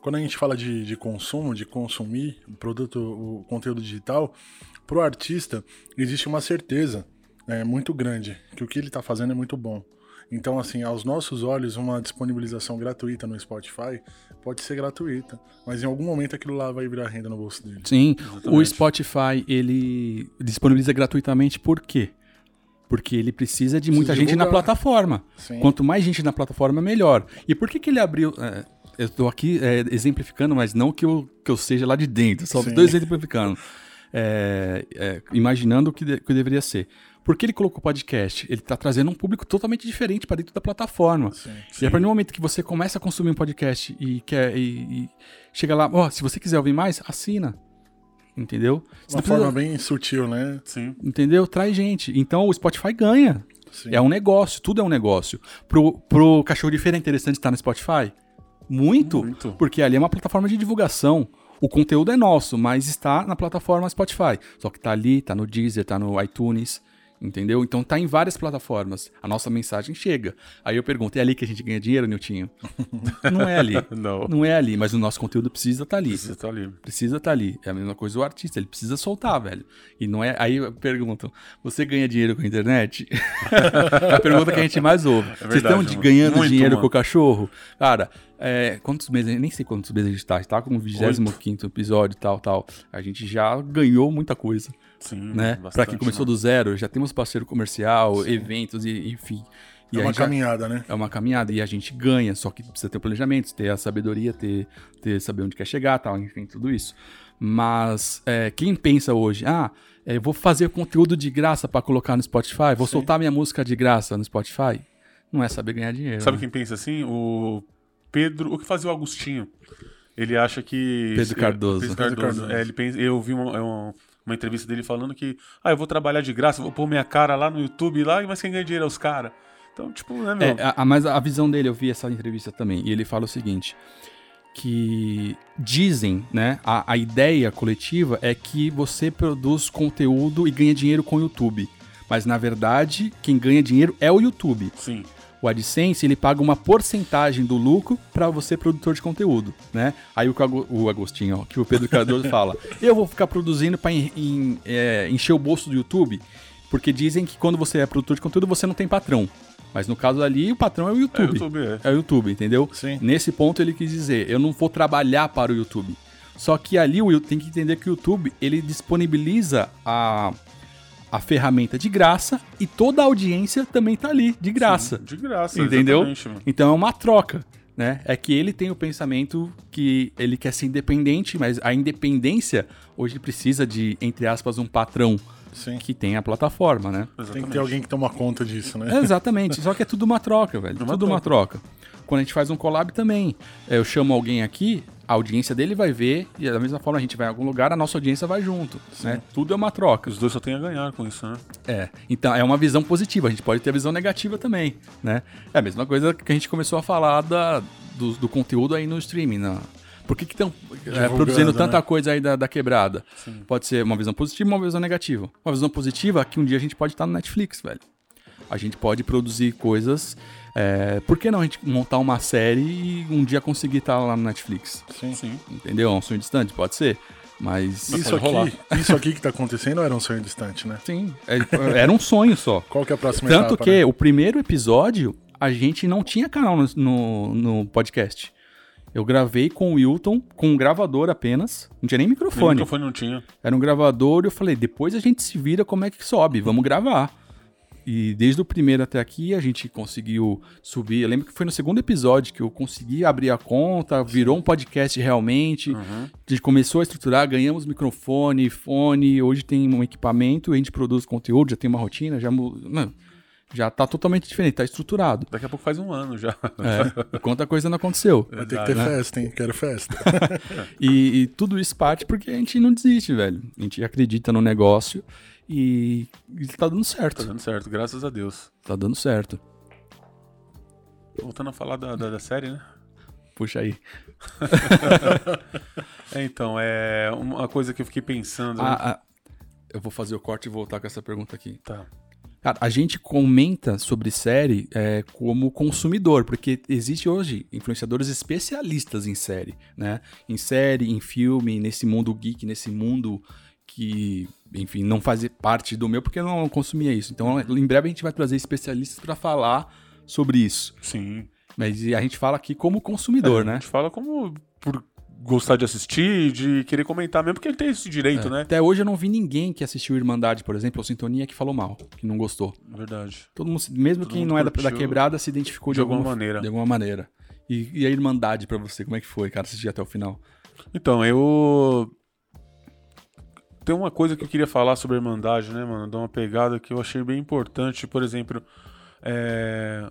Quando a gente fala de, de consumo, de consumir o produto, o conteúdo digital, pro artista existe uma certeza é, muito grande que o que ele tá fazendo é muito bom. Então, assim, aos nossos olhos, uma disponibilização gratuita no Spotify pode ser gratuita, mas em algum momento aquilo lá vai virar renda no bolso dele. Sim, o Exatamente. Spotify ele disponibiliza gratuitamente por quê? Porque ele precisa de muita gente na plataforma. Sim. Quanto mais gente na plataforma, melhor. E por que, que ele abriu. é, eu estou aqui é, exemplificando, mas não que eu, que eu seja lá de dentro, só Sim. estou exemplificando. É, é, imaginando o que, de- que deveria ser. Por que ele colocou podcast? Ele está trazendo um público totalmente diferente para dentro da plataforma. Sim. E a partir do momento que você começa a consumir um podcast e quer e, e chega lá, ó, se você quiser ouvir mais, assina. Entendeu? Você Uma precisa- forma bem sutil, né? Sim. Entendeu? Traz gente. Então o Spotify ganha. Sim. É um negócio, tudo é um negócio. Pro, pro cachorro de feira é interessante estar no Spotify? Muito, Muito. Porque ali é uma plataforma de divulgação. O conteúdo é nosso, mas está na plataforma Spotify. Só que tá ali, tá no Deezer, tá no iTunes, entendeu? Então tá em várias plataformas. A nossa mensagem chega. Aí eu pergunto, é ali que a gente ganha dinheiro, Niltinho? (laughs) Não é ali. (laughs) Não. Não é ali, mas o nosso conteúdo precisa estar ali. Você tá ali. Precisa estar ali. É a mesma coisa o artista, ele precisa soltar, velho. E não é. Aí perguntam: você ganha dinheiro com a internet? (laughs) é a pergunta que a gente mais ouve. Vocês verdade, estão de- mano. ganhando Muito, dinheiro mano. com o cachorro? Cara, é, quantos meses? Nem sei quantos meses a gente tá. A gente tá com o 25 episódio, tal, tal. A gente já ganhou muita coisa, Sim. né? pra quem começou mano. do zero, já temos parceiro comercial, eventos e enfim. E É uma caminhada, né? é uma caminhada e a gente ganha, só que precisa ter o planejamento, ter a sabedoria, ter, ter saber onde quer chegar, tal, enfim, tudo isso. Mas é, quem pensa hoje, ah, é, vou fazer conteúdo de graça pra colocar no Spotify, vou soltar minha música de graça no Spotify, não é saber ganhar dinheiro. Sabe né? quem pensa assim? O Pedro. O que fazia o Agostinho? Ele acha que. Pedro Cardoso. Pedro Pedro Cardoso. Cardoso. É, ele pensa, eu vi uma, é uma, uma entrevista dele falando que. Ah, eu vou trabalhar de graça, vou pôr minha cara lá no YouTube, lá, mas quem ganha dinheiro é os caras. Então, tipo, né, meu? É, a, a- mas a visão dele, eu vi essa entrevista também, e ele fala o seguinte: que dizem, né? A, a ideia coletiva é que você produz conteúdo e ganha dinheiro com o YouTube. Mas na verdade, quem ganha dinheiro é o YouTube. Sim. O AdSense, ele paga uma porcentagem do lucro para você, produtor de conteúdo, né? Aí o, o Ago- o Agostinho, ó, que o Pedro Cardoso (laughs) fala, eu vou ficar produzindo para encher o bolso do YouTube, porque dizem que quando você é produtor de conteúdo, você não tem patrão. Mas no caso ali, o patrão é o É, YouTube. YouTube, é. É o YouTube, entendeu? Sim. Nesse ponto ele quis dizer, eu não vou trabalhar para o YouTube. Só que ali o tem que entender que o YouTube, ele disponibiliza a, a ferramenta de graça e toda a audiência também tá ali, de graça. De graça, Entendeu? exatamente. Então é uma troca, né? É que ele tem o pensamento que ele quer ser independente, mas a independência hoje precisa de, entre aspas, um patrão Sim. que tem a plataforma, né? Tem que ter alguém que toma conta disso, né? É, exatamente, só que é tudo uma troca, velho. Uma tudo uma troca. Quando a gente faz um collab também, eu chamo alguém aqui, a audiência dele vai ver, e da mesma forma a gente vai em algum lugar, a nossa audiência vai junto, né? Tudo é uma troca. Os dois só tem a ganhar com isso, né? É, então é uma visão positiva, a gente pode ter a visão negativa também, né? É a mesma coisa que a gente começou a falar da, do, do conteúdo aí no streaming, na... Por que estão é, produzindo tanta né? coisa aí da, da quebrada? Pode ser uma visão positiva uma visão negativa. Uma visão positiva é que um dia a gente pode estar no Netflix, velho. A gente pode produzir coisas. É, por que não a gente montar uma série e um dia conseguir estar lá no Netflix? Sim. Sim. Entendeu? É um sonho distante? Pode ser. Mas. Isso pode rolar. aqui, isso aqui que tá acontecendo era um sonho distante, né? Sim, é- era um sonho só. Qual que é a próxima Tanto etapa, que né? o primeiro episódio a gente não tinha canal no, no, no podcast. Eu gravei com o Wilton, com um gravador apenas. Não tinha nem Nem microfone. microfone não tinha. Era um gravador e eu falei, depois a gente se vira como é que sobe, vamos gravar. E desde o primeiro até aqui a gente conseguiu subir. Eu lembro que foi no segundo episódio que eu consegui abrir a conta, virou um podcast realmente. A gente começou a estruturar, ganhamos microfone, fone, hoje tem um equipamento, a gente produz conteúdo, já tem uma rotina, já, mano, já tá totalmente diferente, tá estruturado. Daqui a pouco faz um ano já. É, quanta coisa não aconteceu. Vai ter que ter né? festa, hein? Quero festa. (laughs) E, e tudo isso parte porque a gente não desiste, velho. A gente acredita no negócio e, e tá dando Tá certo. dando certo, graças a Deus. Tá dando certo. Voltando a falar da, da, da série, né? Puxa aí. (laughs) É, então, é uma coisa que eu fiquei pensando. né? Ah, ah, eu vou fazer o corte e voltar com essa pergunta aqui. Tá. Cara, a gente comenta sobre série é, como consumidor, porque existe hoje influenciadores especialistas em série, né? Em série, em filme, nesse mundo geek, nesse mundo que, enfim, não fazia parte do meu, porque eu não consumia isso. Então, em breve a gente vai trazer especialistas para falar sobre isso. Sim. Mas a gente fala aqui como consumidor, É, A né? gente fala como por gostar de assistir, de querer comentar mesmo, porque ele tem esse direito, né? Até hoje eu não vi ninguém que assistiu Irmandade, por exemplo, ou Sintonia, que falou mal, que não gostou. Verdade. Todo mundo, mesmo Todo quem mundo não é da, quebrada, se identificou de, de alguma maneira. De alguma maneira. E, e a Irmandade pra você, como é que foi, cara, assistir até o final? Então, eu. Tem uma coisa que eu queria falar sobre a Irmandade, né, mano? Dar uma pegada que eu achei bem importante. Por exemplo, é,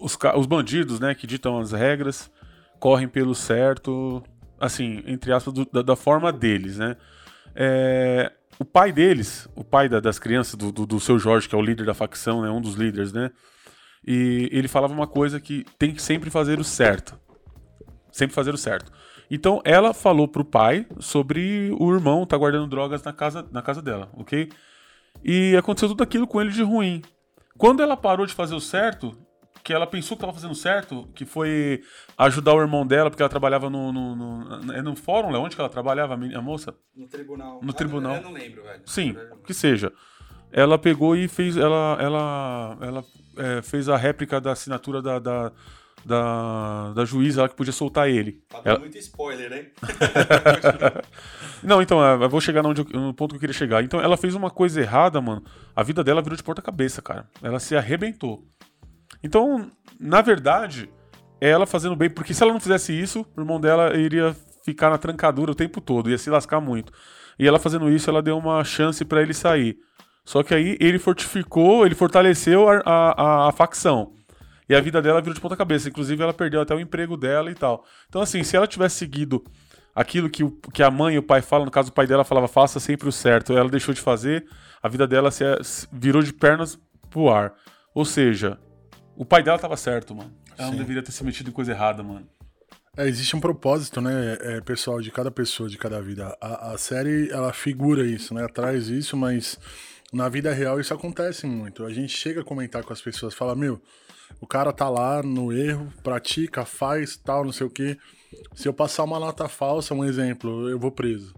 os, os bandidos, né, que ditam as regras, correm pelo certo, assim, entre aspas, do- da, da forma deles, né? É, o pai deles, o pai da- das crianças, do, do, do seu Jorge, que é o líder da facção, né, um dos líderes, né? E ele falava uma coisa que tem que sempre fazer o certo. Sempre fazer o certo. Então ela falou pro pai sobre o irmão tá guardando drogas na casa, na casa dela, ok? E aconteceu tudo aquilo com ele de ruim. Quando ela parou de fazer o certo, que ela pensou que estava fazendo certo, que foi ajudar o irmão dela, porque ela trabalhava no, no, no, é no fórum, Léo, onde que ela trabalhava, a a moça? No tribunal. No tribunal. eu não lembro, velho. Sim, que seja. Ela pegou e fez. Ela, ela, ela é, fez a réplica da assinatura da, da, da, da juíza lá que podia soltar ele. Tá Ela- muito spoiler, hein? (laughs) Não, então, é, eu vou chegar onde eu- no ponto que eu queria chegar. Então, ela fez uma coisa errada, mano. A vida dela virou de ponta-cabeça, cara. Ela se arrebentou. Então, na verdade, é ela fazendo bem, porque se ela não fizesse isso, o irmão dela iria ficar na trancadura o tempo todo, ia se lascar muito. E ela fazendo isso, ela deu uma chance pra ele sair. Só que aí ele fortificou, ele fortaleceu a, a, a facção. E a vida dela virou de ponta cabeça. Inclusive, ela perdeu até o emprego dela e tal. Então, assim, se ela tivesse seguido aquilo que, o, que a mãe e o pai falam, no caso o pai dela falava, faça sempre o certo, ela deixou de fazer, a vida dela se, virou de pernas pro ar. Ou seja, o pai dela tava certo, mano. Ela não Sim. deveria ter se metido em coisa errada, mano. É, existe um propósito, né, é, pessoal, de cada pessoa, de cada vida. A, a série, ela figura isso, né, traz isso, mas na vida real isso acontece muito. A gente chega a comentar com as pessoas, fala, meu, o cara tá lá no erro, pratica, faz, tal, não sei o quê. Se eu passar uma nota falsa, um exemplo, eu vou preso.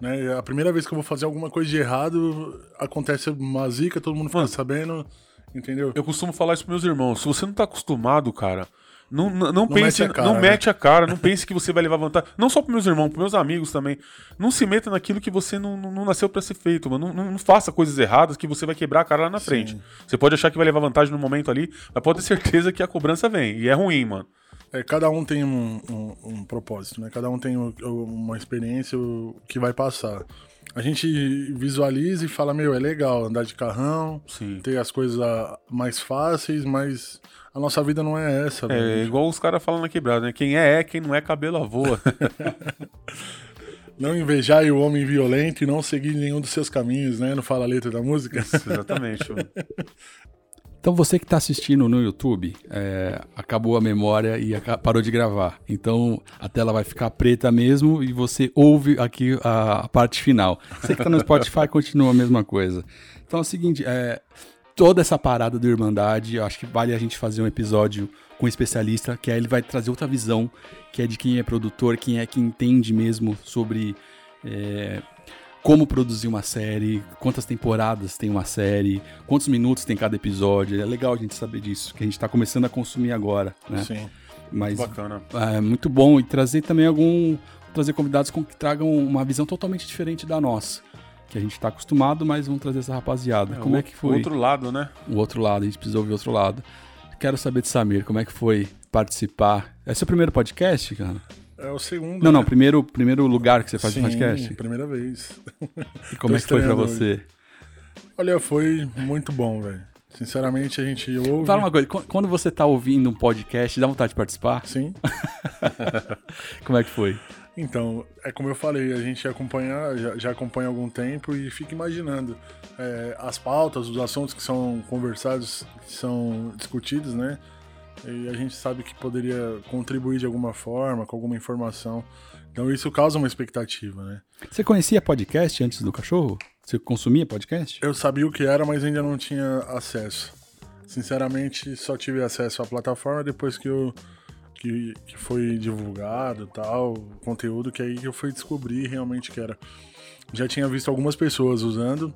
Né? A primeira vez que eu vou fazer alguma coisa de errado, acontece uma zica, todo mundo fica Mano, sabendo, entendeu? Eu costumo falar isso pros meus irmãos. Se você não tá acostumado, cara, não, não, não pense, mete a cara, não né? mete a cara, não pense que você vai levar vantagem. Não só pros meus irmãos, pros meus amigos também. Não se meta naquilo que você não, não, não nasceu pra ser feito, mano. Não, não, faça coisas erradas que você vai quebrar a cara lá na frente. Você pode achar que vai levar vantagem no momento ali, mas pode ter certeza que a cobrança vem. E é ruim, mano. É, cada um tem um, um- um propósito, né? Cada um tem uma experiência que vai passar. A gente visualiza e fala, meu, é legal andar de carrão, Sim. ter as coisas mais fáceis, mas a nossa vida não é essa. É velho. igual os caras falam na quebrada, né? Quem é, é, quem não é, cabelo à voa. (laughs) Não invejai o homem violento e não seguir nenhum dos seus caminhos, né? Não fala a letra da música. Exatamente. (laughs) Então você que está assistindo no YouTube, é, acabou a memória e parou de gravar. Então a tela vai ficar preta mesmo e você ouve aqui a, a parte final. Você que está no (laughs) Spotify continua a mesma coisa. Então é o seguinte, é, toda essa parada do Irmandade, eu acho que vale a gente fazer um episódio com um especialista, que aí ele vai trazer outra visão, que é de quem é produtor, quem é que entende mesmo sobre é, como produzir uma série, quantas temporadas tem uma série, quantos minutos tem cada episódio. É legal a gente saber disso, que a gente está começando a consumir agora, né? Sim. Mas Bacana. é muito bom e trazer também algum trazer convidados com que tragam uma visão totalmente diferente da nossa, que a gente está acostumado, mas vamos trazer essa rapaziada. como é que foi Outro lado, né? o outro lado? A gente precisou ouvir o outro lado. Quero saber de Samir, como é que foi participar? É seu primeiro podcast, cara? É o segundo. Não, né? não, primeiro, primeiro lugar que você faz Sim, um podcast. primeira vez. E como é que foi pra você? Olha, foi muito bom, velho. Sinceramente, a gente ouve. Fala uma coisa, qu- quando você tá ouvindo um podcast, dá vontade de participar? Sim. (laughs) Como é que foi? Então, é como eu falei, a gente acompanha, já, já acompanha há algum tempo e fica imaginando é, as pautas, os assuntos que são conversados, que são discutidos, né? E a gente sabe que poderia contribuir de alguma forma, com alguma informação. Então isso causa uma expectativa, né? Você conhecia podcast antes do cachorro? Você consumia podcast? Eu sabia o que era, mas ainda não tinha acesso. Sinceramente, só tive acesso à plataforma depois que eu que, que foi divulgado tal, o conteúdo que aí eu fui descobrir realmente que era. Já tinha visto algumas pessoas usando,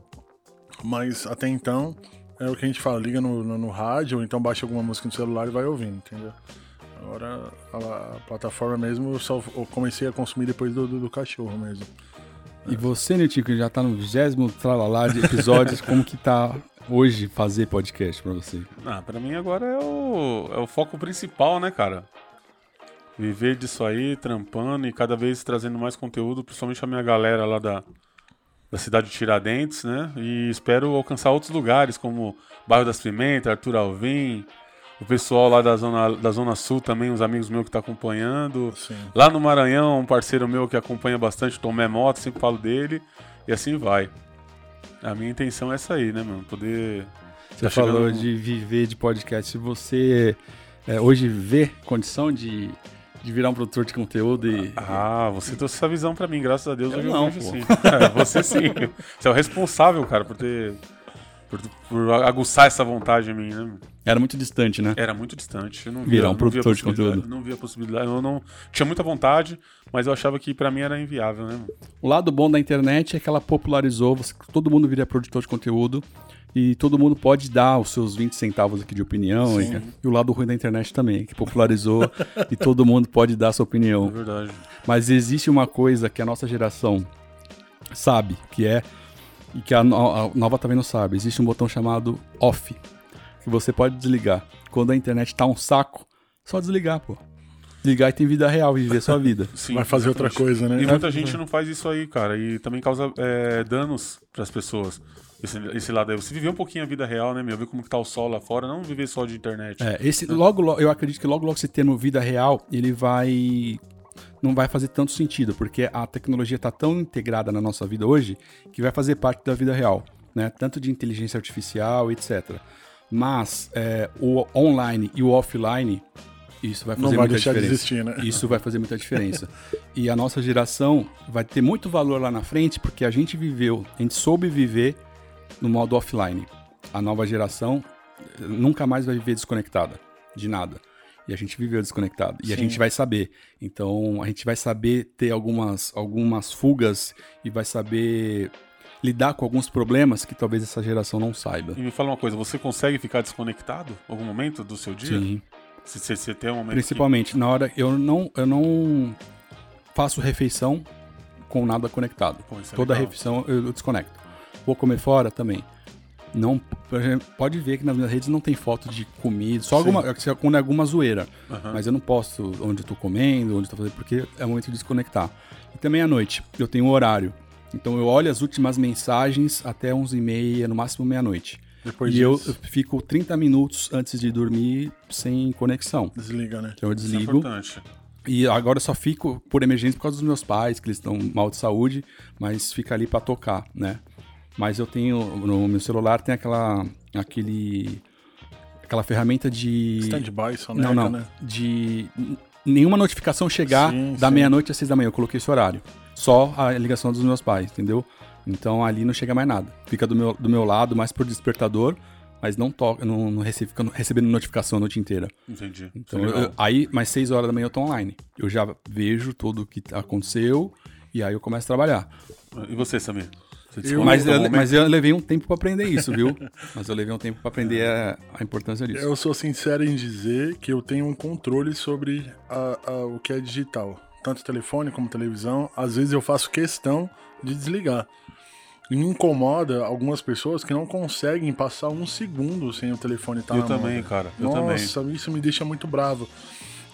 mas até então é o que a gente fala, liga no, no, no rádio, ou então baixa alguma música no celular e vai ouvindo, entendeu? Agora a, a plataforma mesmo eu só eu comecei a consumir depois do, do, do cachorro mesmo. E você, Netico, que já tá no vigésimo tralalá de episódios, como que tá hoje fazer podcast pra você? Ah, pra mim agora é o, é o foco principal, né, cara? Viver disso aí, trampando e cada vez trazendo mais conteúdo, principalmente a minha galera lá da, da cidade de Tiradentes, né? E espero alcançar outros lugares, como Bairro das Pimentas, Arthur Alvim, o pessoal lá da Zona, da zona Sul também, os amigos meus que tá acompanhando. Sim. Lá no Maranhão, um parceiro meu que acompanha bastante, Tomé Moto, sempre falo dele, e assim vai. A minha intenção é essa aí, né, mano? Poder. Você Tá falou chegando- de viver de podcast. Se você é, hoje vê condição de, de virar um produtor de conteúdo e. Ah, você trouxe essa visão pra mim, graças a Deus. Eu hoje não, vejo pô. assim. É, você sim. Você é o responsável, cara, por ter. Por, por aguçar essa vontade em mim, né? Era muito distante, né? Era muito distante. Eu não Virar via, um produtor de conteúdo. Não via possibilidade. Eu não tinha muita vontade, mas eu achava que pra mim era inviável, né? O lado bom da internet é que ela popularizou, todo mundo vira produtor de conteúdo e todo mundo pode dar os seus 20 centavos aqui de opinião. E, e o lado ruim da internet também, que popularizou (laughs) e todo mundo pode dar a sua É opinião. verdade. Mas existe uma coisa que a nossa geração sabe, que é, e que a, no- a nova também não sabe, existe um botão chamado off, que você pode desligar. Quando a internet tá um saco, só desligar, pô. Ligar e tem vida real, viver sua vida. (laughs) Sim, Vai fazer outra coisa, né? E muita gente não faz isso aí, cara. E também causa é, danos pras pessoas. Esse, esse lado aí. Você viver um pouquinho a vida real, né, meu? Ver como que tá o sol lá fora, não viver só de internet. É, esse logo, logo, eu acredito que logo logo você tendo vida real, ele vai não vai fazer tanto sentido, porque a tecnologia está tão integrada na nossa vida hoje que vai fazer parte da vida real, né? Tanto de inteligência artificial, etc. Mas é, o online e o offline, isso vai fazer Não vai muita deixar de diferença. existir, né? (laughs) Isso vai fazer muita diferença. e a nossa geração vai ter muito valor lá na frente, porque a gente viveu, a gente soube viver no modo offline. A nova geração eh, nunca mais vai viver desconectada de nada. E a gente viveu desconectado. E a Sim. gente vai saber. Então, a gente vai saber ter algumas, algumas fugas e vai saber lidar com alguns problemas que talvez essa geração não saiba. E me fala uma coisa, você consegue ficar desconectado em algum momento do seu dia? Sim. Se você tem um momento. Principalmente na hora eu não eu não faço refeição com nada conectado. Que... Pô, é Toda refeição eu, eu desconecto. Vou comer fora também. Não, pode ver que nas minhas redes não tem foto de comida, só Sim. alguma, quando é alguma zoeira. Aham. Mas eu não posto onde eu tô comendo, onde eu tô fazendo, porque é o momento de desconectar. E também à noite, eu tenho um horário. Então eu olho as últimas mensagens até 11h30, no máximo meia-noite. Depois E eu, eu fico 30 minutos antes de dormir sem conexão. desliga, né? Então eu Isso é desligo. importante. E agora eu só fico por emergência por causa dos meus pais, que eles estão mal de saúde, mas fica ali pra tocar, né? Mas eu tenho no meu celular tem aquela aquele aquela ferramenta de Stand-by, só não, não, né? de nenhuma notificação chegar Sim, da meia-noite às seis da manhã, eu coloquei esse horário. Só a ligação dos meus pais, entendeu? Então ali não chega mais nada. Fica do meu, do meu lado, mais por despertador, mas não toca, não, não recebe, fica recebendo notificação a noite inteira. Entendi. Então, eu- aí, mais 6 horas da manhã eu tô online. Eu já vejo tudo o que aconteceu e aí eu começo a trabalhar. E você, Samir? Eu- Mas eu, mas eu levei um tempo pra aprender isso, viu? (laughs) mas eu levei um tempo pra aprender a, a importância disso. Eu sou sincero em dizer que eu tenho um controle sobre a- a- o que é digital. Tanto telefone como televisão. Às vezes eu faço questão de desligar. E me incomoda algumas pessoas que não conseguem passar um segundo sem o telefone estar Eu na também, mão. cara. Eu também. Nossa, isso me deixa muito bravo.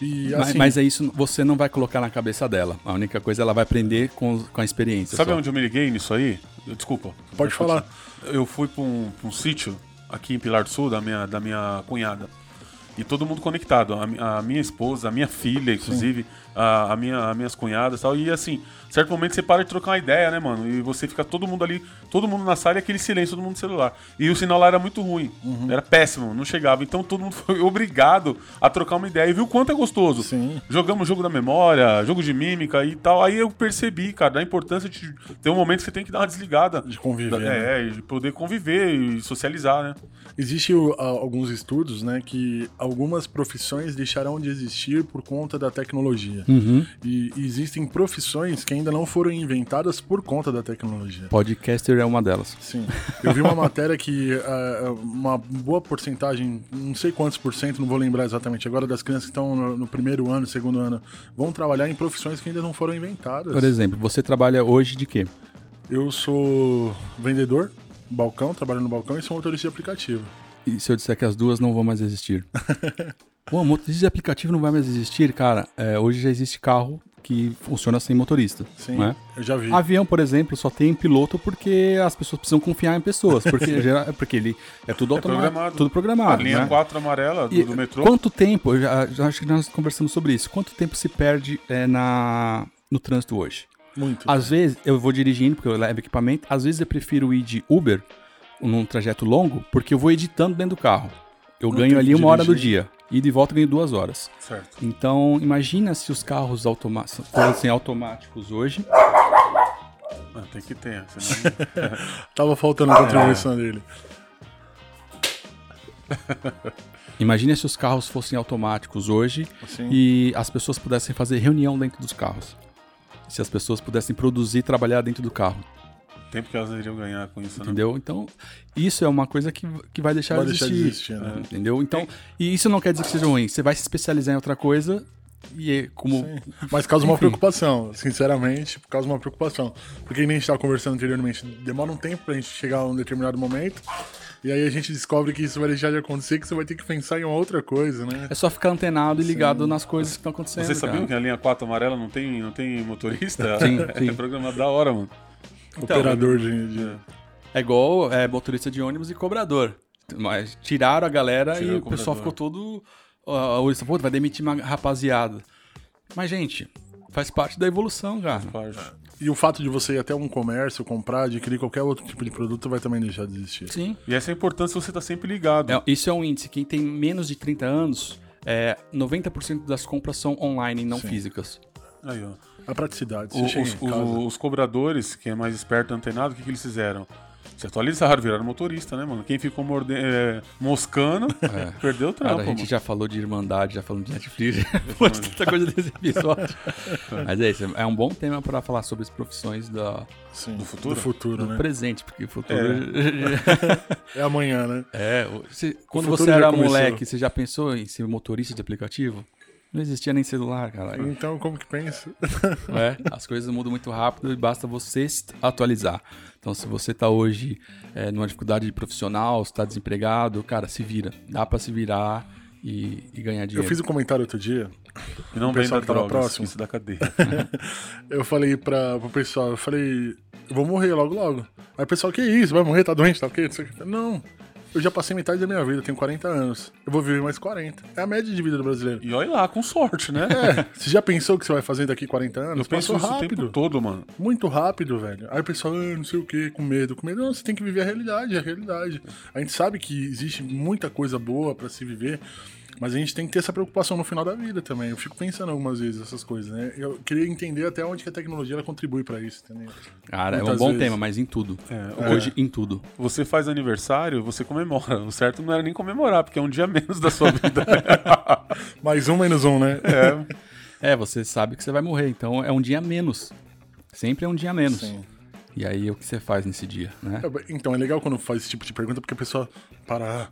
E Mas, assim, mas é isso, você não vai colocar na cabeça dela. A única coisa ela vai aprender com, com a experiência. Sabe só. onde eu me liguei nisso aí? Eu- Desculpa. Pode falar. Eu fui pra um, um sítio aqui em Pilar do Sul, da minha, da minha cunhada. E todo mundo conectado. A, a minha esposa, a minha filha, inclusive, a, a minha, as minhas cunhadas e tal. E assim, certo momento você para de trocar uma ideia, né, mano? E você fica todo mundo ali, todo mundo na sala e aquele silêncio, todo mundo no celular. E o sinal lá era muito ruim. Uhum. Era péssimo, não chegava. Então todo mundo (laughs) foi obrigado a trocar uma ideia. E viu o quanto é gostoso. Sim. Jogamos jogo da memória, jogo de mímica e tal. Aí eu percebi, cara, da importância de ter um momento que você tem que dar uma desligada. De conviver, né? É, e de poder conviver e socializar, né? Existem alguns estudos, né, que algumas profissões deixarão de existir por conta da tecnologia. Uhum. E existem profissões que ainda não foram inventadas por conta da tecnologia. Podcaster é uma delas. Sim. Eu vi uma matéria que uh, uma boa porcentagem, não sei quantos por cento, não vou lembrar exatamente agora, das crianças que estão no, no primeiro ano, segundo ano, vão trabalhar em profissões que ainda não foram inventadas. Por exemplo, você trabalha hoje de quê? Eu sou vendedor, balcão, trabalho no balcão e sou motorista de aplicativo. E se eu disser que as duas não vão mais existir? (laughs) Pô, motorista de aplicativo não vai mais existir, cara. É, hoje já existe carro que funciona sem motorista. Sim, Não é? eu já vi. Avião, por exemplo, só tem piloto porque as pessoas precisam confiar em pessoas. Porque, (laughs) gera- porque ele é tudo automático. programado. Tudo A programado. linha né? 4 amarela do, E do metrô. Quanto tempo, eu já, já acho que nós conversamos sobre isso, quanto tempo se perde é, na, no trânsito hoje? Muito. Às vezes eu vou dirigindo, porque eu levo equipamento, às vezes eu prefiro ir de Uber num trajeto longo, porque eu vou editando dentro do carro. Eu Não ganho ali uma hora do dirigir. dia. E de volta ganho duas horas. Certo. Então, imagina se os carros automa- fossem automáticos hoje. Ah, tem que ter, senão... (laughs) Tava faltando a contribuição dele. (laughs) Imagina se os carros fossem automáticos hoje Assim. e as pessoas pudessem fazer reunião dentro dos carros. Se as pessoas pudessem produzir e trabalhar dentro do carro. Tempo que elas iriam ganhar com isso, né? Entendeu? Então, isso é uma coisa que, que vai deixar Vai de deixar de existir. existir, né? Entendeu? Então, e isso não quer dizer que seja ruim. Você vai se especializar em outra coisa e é como. Mas causa uma Enfim. preocupação, sinceramente, causa uma preocupação. Porque nem a gente estava conversando anteriormente, demora um tempo pra gente chegar a um determinado momento, e aí a gente descobre que isso vai deixar de acontecer, que você vai ter que pensar em uma outra coisa, né? É só ficar antenado e ligado nas coisas que estão acontecendo. Vocês sabiam que cara. a linha 4 amarela não tem, não tem motorista? Sim, (laughs) É sim. programado da hora, mano. Operador de. de- É igual é, motorista de ônibus e cobrador. Mas tiraram a galera Tiraram e o o pessoal ficou todo. Uh, uh, Pô, vai demitir uma rapaziada. Mas, gente, faz parte da evolução, cara. Parte. E o fato de você ir até um comércio, comprar, adquirir qualquer outro tipo de produto vai também deixar de existir. Sim. E essa é a importância você estar sempre ligado. É, isso é um índice. Quem tem menos de 30 anos, é, 90% das compras são online e não Sim. físicas. Aí, ó. A praticidade. O- os, o- os cobradores, que é mais esperto, antenado, o que, que eles fizeram? Se atualizaram, viraram motorista, né, mano? Quem ficou morde... é, moscando, (laughs) perdeu o trampo, Cara, a gente mano. já falou de Irmandade, já falou de Netflix, (laughs) já falou de tanta coisa desse episódio. (laughs) Mas é isso, é um bom tema para falar sobre as profissões da, Sim, do futuro? Do futuro, do né? presente, porque o futuro. É amanhã, né? É, você- quando você era começou. moleque, você já pensou em ser motorista de aplicativo? Não existia nem celular, cara. Então, como que pensa? (laughs) É, as coisas mudam muito rápido e basta você se atualizar. Então, se você tá hoje é, numa dificuldade profissional, se tá desempregado, cara, se vira. Dá pra se virar e, e ganhar Eu dinheiro. fiz um comentário outro dia E não O pessoal que tava drogas, próximo. isso da cadeia. (laughs) Eu falei pra, pro pessoal, eu falei, eu vou morrer logo logo. Aí o pessoal, que isso? Vai morrer? Tá doente? Tá o quê? Não o. Eu já passei metade da minha vida, tenho 40 anos. Eu vou viver mais 40. É a média de vida do brasileiro. E olha lá, com sorte, né? É, você já pensou o que você vai fazer daqui 40 anos? Eu penso Passou isso o rápido. tempo todo, mano. Muito rápido, velho. Aí o pessoal, ah, não sei o que, com medo, com medo. Não, você tem que viver a realidade, a realidade. A gente sabe que existe muita coisa boa pra se viver, mas a gente tem que ter essa preocupação no final da vida também. Eu fico pensando algumas vezes essas coisas, né? Eu queria entender até onde que a tecnologia ela contribui pra isso, entendeu? Cara, é um Muitas bom vezes. tema, mas em tudo. É, Hoje, em tudo. Você faz aniversário, você comemora. O certo não era nem comemorar, porque é um dia menos da sua vida. (laughs) Mais um menos um, né? é. É, você sabe que você vai morrer, então é um dia menos. Sempre é um dia menos. Sim. E aí, o que você faz nesse dia, né? É, Então, é legal quando faz esse tipo de pergunta, porque a pessoa para.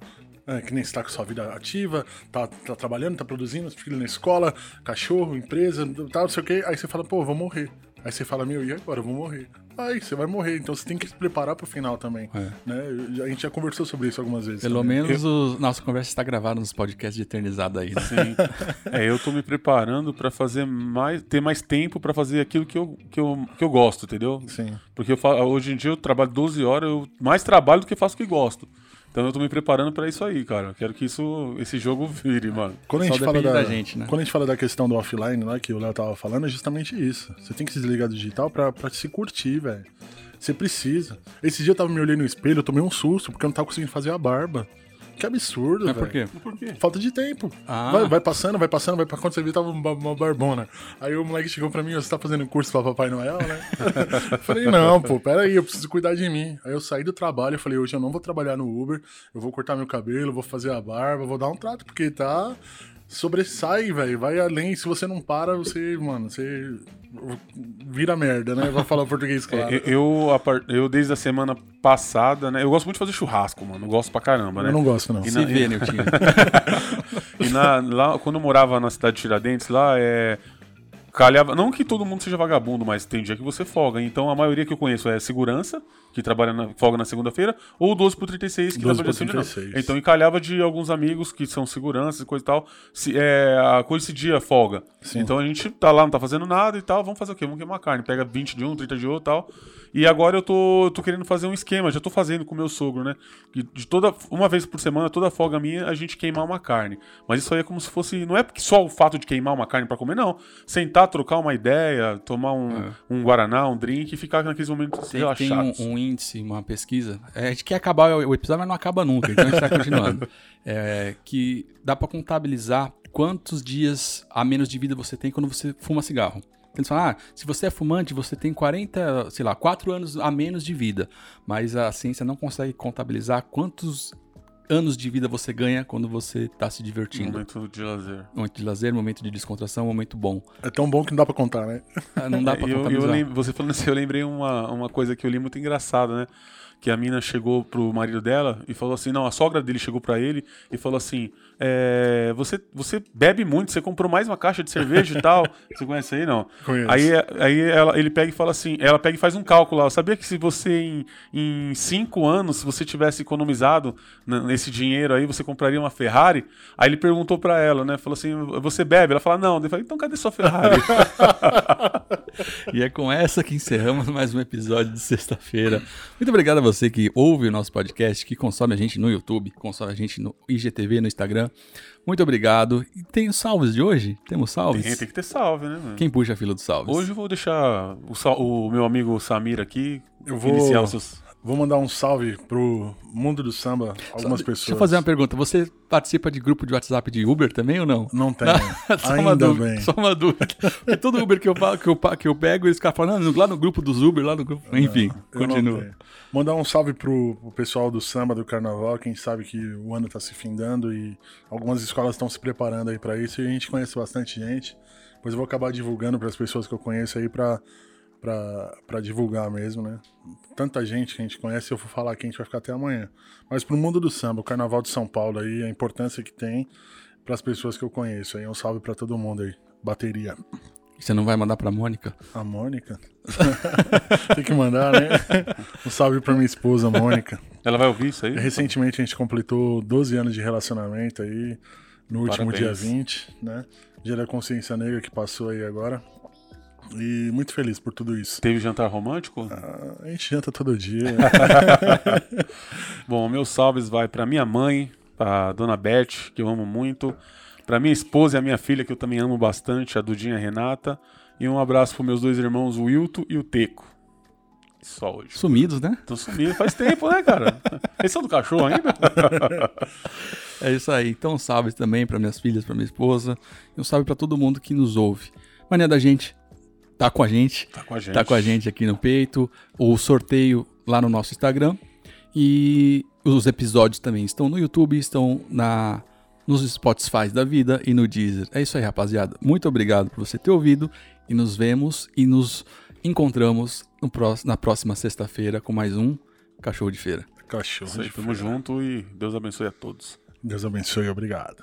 É, que nem você tá com sua vida ativa, tá, tá trabalhando, tá produzindo, filho na escola, cachorro, empresa, tal, não sei o quê. Aí você fala, pô, eu vou morrer. Aí você fala, meu, e agora? Eu vou morrer. Aí você vai morrer, então você tem que se preparar pro final também. É. Né? Eu- A gente já conversou sobre isso algumas vezes. Pelo também. menos o nossa conversa está gravada nos podcasts de eternizado aí, né? Sim. (laughs) É, eu tô me preparando pra fazer mais, ter mais tempo pra fazer aquilo que eu, que eu, que eu gosto, entendeu? Sim. Porque eu hoje em dia eu trabalho 12 horas, eu mais trabalho do que faço o que gosto. Então eu tô me preparando pra isso aí, cara. Eu quero que isso, esse jogo vire, mano. Quando a Só gente fala da, da gente, né? Quando a gente fala da questão do offline lá, que o Léo tava falando, é justamente isso. Você tem que se desligar do digital pra, pra se curtir, velho. Você precisa. Esse dia eu tava me olhando no espelho, eu tomei um susto, porque eu não tava conseguindo fazer a barba. Que absurdo, velho. por quê? Por quê? Falta de tempo. Ah. Vai, vai passando, vai passando, vai pra quando você viu, tava uma, uma barbona. Aí o moleque chegou pra mim, você tá fazendo curso pra Papai Noel, né? (laughs) eu falei, não, pô, pera aí, eu preciso cuidar de mim. Aí eu saí do trabalho, eu falei, hoje eu não vou trabalhar no Uber, eu vou cortar meu cabelo, vou fazer a barba, vou dar um trato, porque tá. Sobressai, velho. Vai além. Se você não para, você, mano, você vira merda, né? Vou falar português, claro. É, eu, eu, desde a semana passada, né? Eu gosto muito de fazer churrasco, mano. Eu gosto pra caramba, né? Eu não gosto, não. E Se na- vê, e- Niltinho. (laughs) E na- lá, quando eu morava na cidade de Tiradentes, lá é. Calhava, não que todo mundo seja vagabundo, mas tem dia que você folga. Então a maioria que eu conheço é segurança, que trabalha na, folga na segunda-feira, ou 12 por 36, que 12 trabalha por assim de novo. 36. Então encalhava de alguns amigos que são seguranças e coisa e tal. Se, é, a coincidia folga. Sim. Então a gente tá lá, não tá fazendo nada e tal. Vamos fazer o quê? Vamos queimar carne. Pega 20 de um, 30 de outro e tal. E agora eu tô, tô querendo fazer um esquema, já tô fazendo com o meu sogro, né? Que De toda, uma vez por semana, toda folga minha, a gente queimar uma carne. Mas isso aí é como se fosse. Não é só o fato de queimar uma carne pra comer, não. Sentar, trocar uma ideia, tomar um, um guaraná, um drink e ficar naqueles momentos Tem, tem um, relaxados. um índice, uma pesquisa. É, a gente quer acabar o episódio, mas não acaba nunca, então a gente tá continuando. (laughs) É, que dá pra contabilizar quantos dias a menos de vida você tem quando você fuma cigarro. Eles falam, ah, se você é fumante, você tem 40, sei lá, 4 anos a menos de vida. Mas a ciência não consegue contabilizar quantos anos de vida você ganha quando você tá se divertindo. momento de lazer. Momento de lazer, momento de descontração, momento bom. É tão bom que não dá pra contar, né? Ah, Não dá pra É, eu, eu contabilizar. lem- você falando assim, eu lembrei uma, uma coisa que eu li muito engraçada, né? Que a mina chegou pro marido dela e falou assim: não, a sogra dele chegou pra ele e falou assim: é, você, você bebe muito, você comprou mais uma caixa de cerveja e (laughs) tal. Você conhece aí, não? Conheço. Aí, aí ela- ele pega e fala assim: ela pega e faz um cálculo lá. Sabia que se você, em, em cinco anos, se você tivesse economizado nesse dinheiro aí, você compraria uma Ferrari? Aí ele perguntou pra ela, né? Falou assim: você bebe? Ela fala: não. Ele falou: então cadê sua Ferrari? (laughs) E é com essa que encerramos mais um episódio de sexta-feira. Muito obrigado a você que ouve o nosso podcast, que consome a gente no YouTube, consome a gente no IGTV, no Instagram. Muito obrigado. E tem os salves de hoje? Temos salves? tem, tem que ter salve, né, mano? Quem puxa a fila dos salves? Hoje eu vou deixar o, o meu amigo Samir aqui Eu vou- iniciar os seus. Vou mandar um salve pro mundo do samba, algumas pessoas. Deixa eu fazer uma pergunta. Você participa de grupo de WhatsApp de Uber também ou não? Não tem. (laughs) só, Ainda uma dúvida, bem. só uma dúvida. Porque todo Uber que eu, que eu, que eu pego, eles ficam falando, "Não, lá no grupo dos Uber, lá no grupo. Enfim, não continua. tenho. Mandar um salve pro, pro pessoal do samba, do carnaval, que a gente sabe que o ano tá se findando e algumas escolas estão se preparando aí pra isso e a gente conhece bastante gente. Depois eu vou acabar divulgando para as pessoas que eu conheço aí pra, pra, pra divulgar mesmo, né? Tanta gente que a gente conhece, eu vou falar aqui, a gente vai ficar até amanhã. Mas pro mundo do samba, o carnaval de São Paulo aí, a importância que tem pras pessoas que eu conheço aí. Um salve pra todo mundo aí. Bateria. Você não vai mandar pra Mônica? A Mônica? (laughs) Tem que mandar, né? Um salve pra minha esposa, Mônica. Ela vai ouvir isso aí? Recentemente a gente completou 12 anos de relacionamento aí. no último Parabéns. dia 20, né? Dia da consciência negra que passou aí agora. E muito feliz por tudo isso. Teve jantar romântico? Ah, a gente janta todo dia. (laughs) Bom, meus salves vai para minha mãe, para dona Beth, que eu amo muito, para minha esposa e a minha filha, que eu também amo bastante, a Dudinha Renata, e um abraço para meus dois irmãos, o Wilton e o Teco. Só hoje. Sumidos, né? Estão sumidos faz tempo, né, cara? Eles são do cachorro ainda? (laughs) é isso aí. Então, um salve também para minhas filhas, para minha esposa. E um salve para todo mundo que nos ouve. Mania da gente, tá com a gente. Tá com a gente. Tá com a gente aqui no peito. O sorteio lá no nosso Instagram. E os episódios também estão no YouTube, estão na nos Spotify da vida e no Deezer. É isso aí, rapaziada. Muito obrigado por você ter ouvido e nos vemos e nos encontramos próximo, na próxima sexta-feira com mais um Cachorro de Feira. Cachorro Isso aí, tamo junto e Deus abençoe a todos. Deus abençoe, obrigado.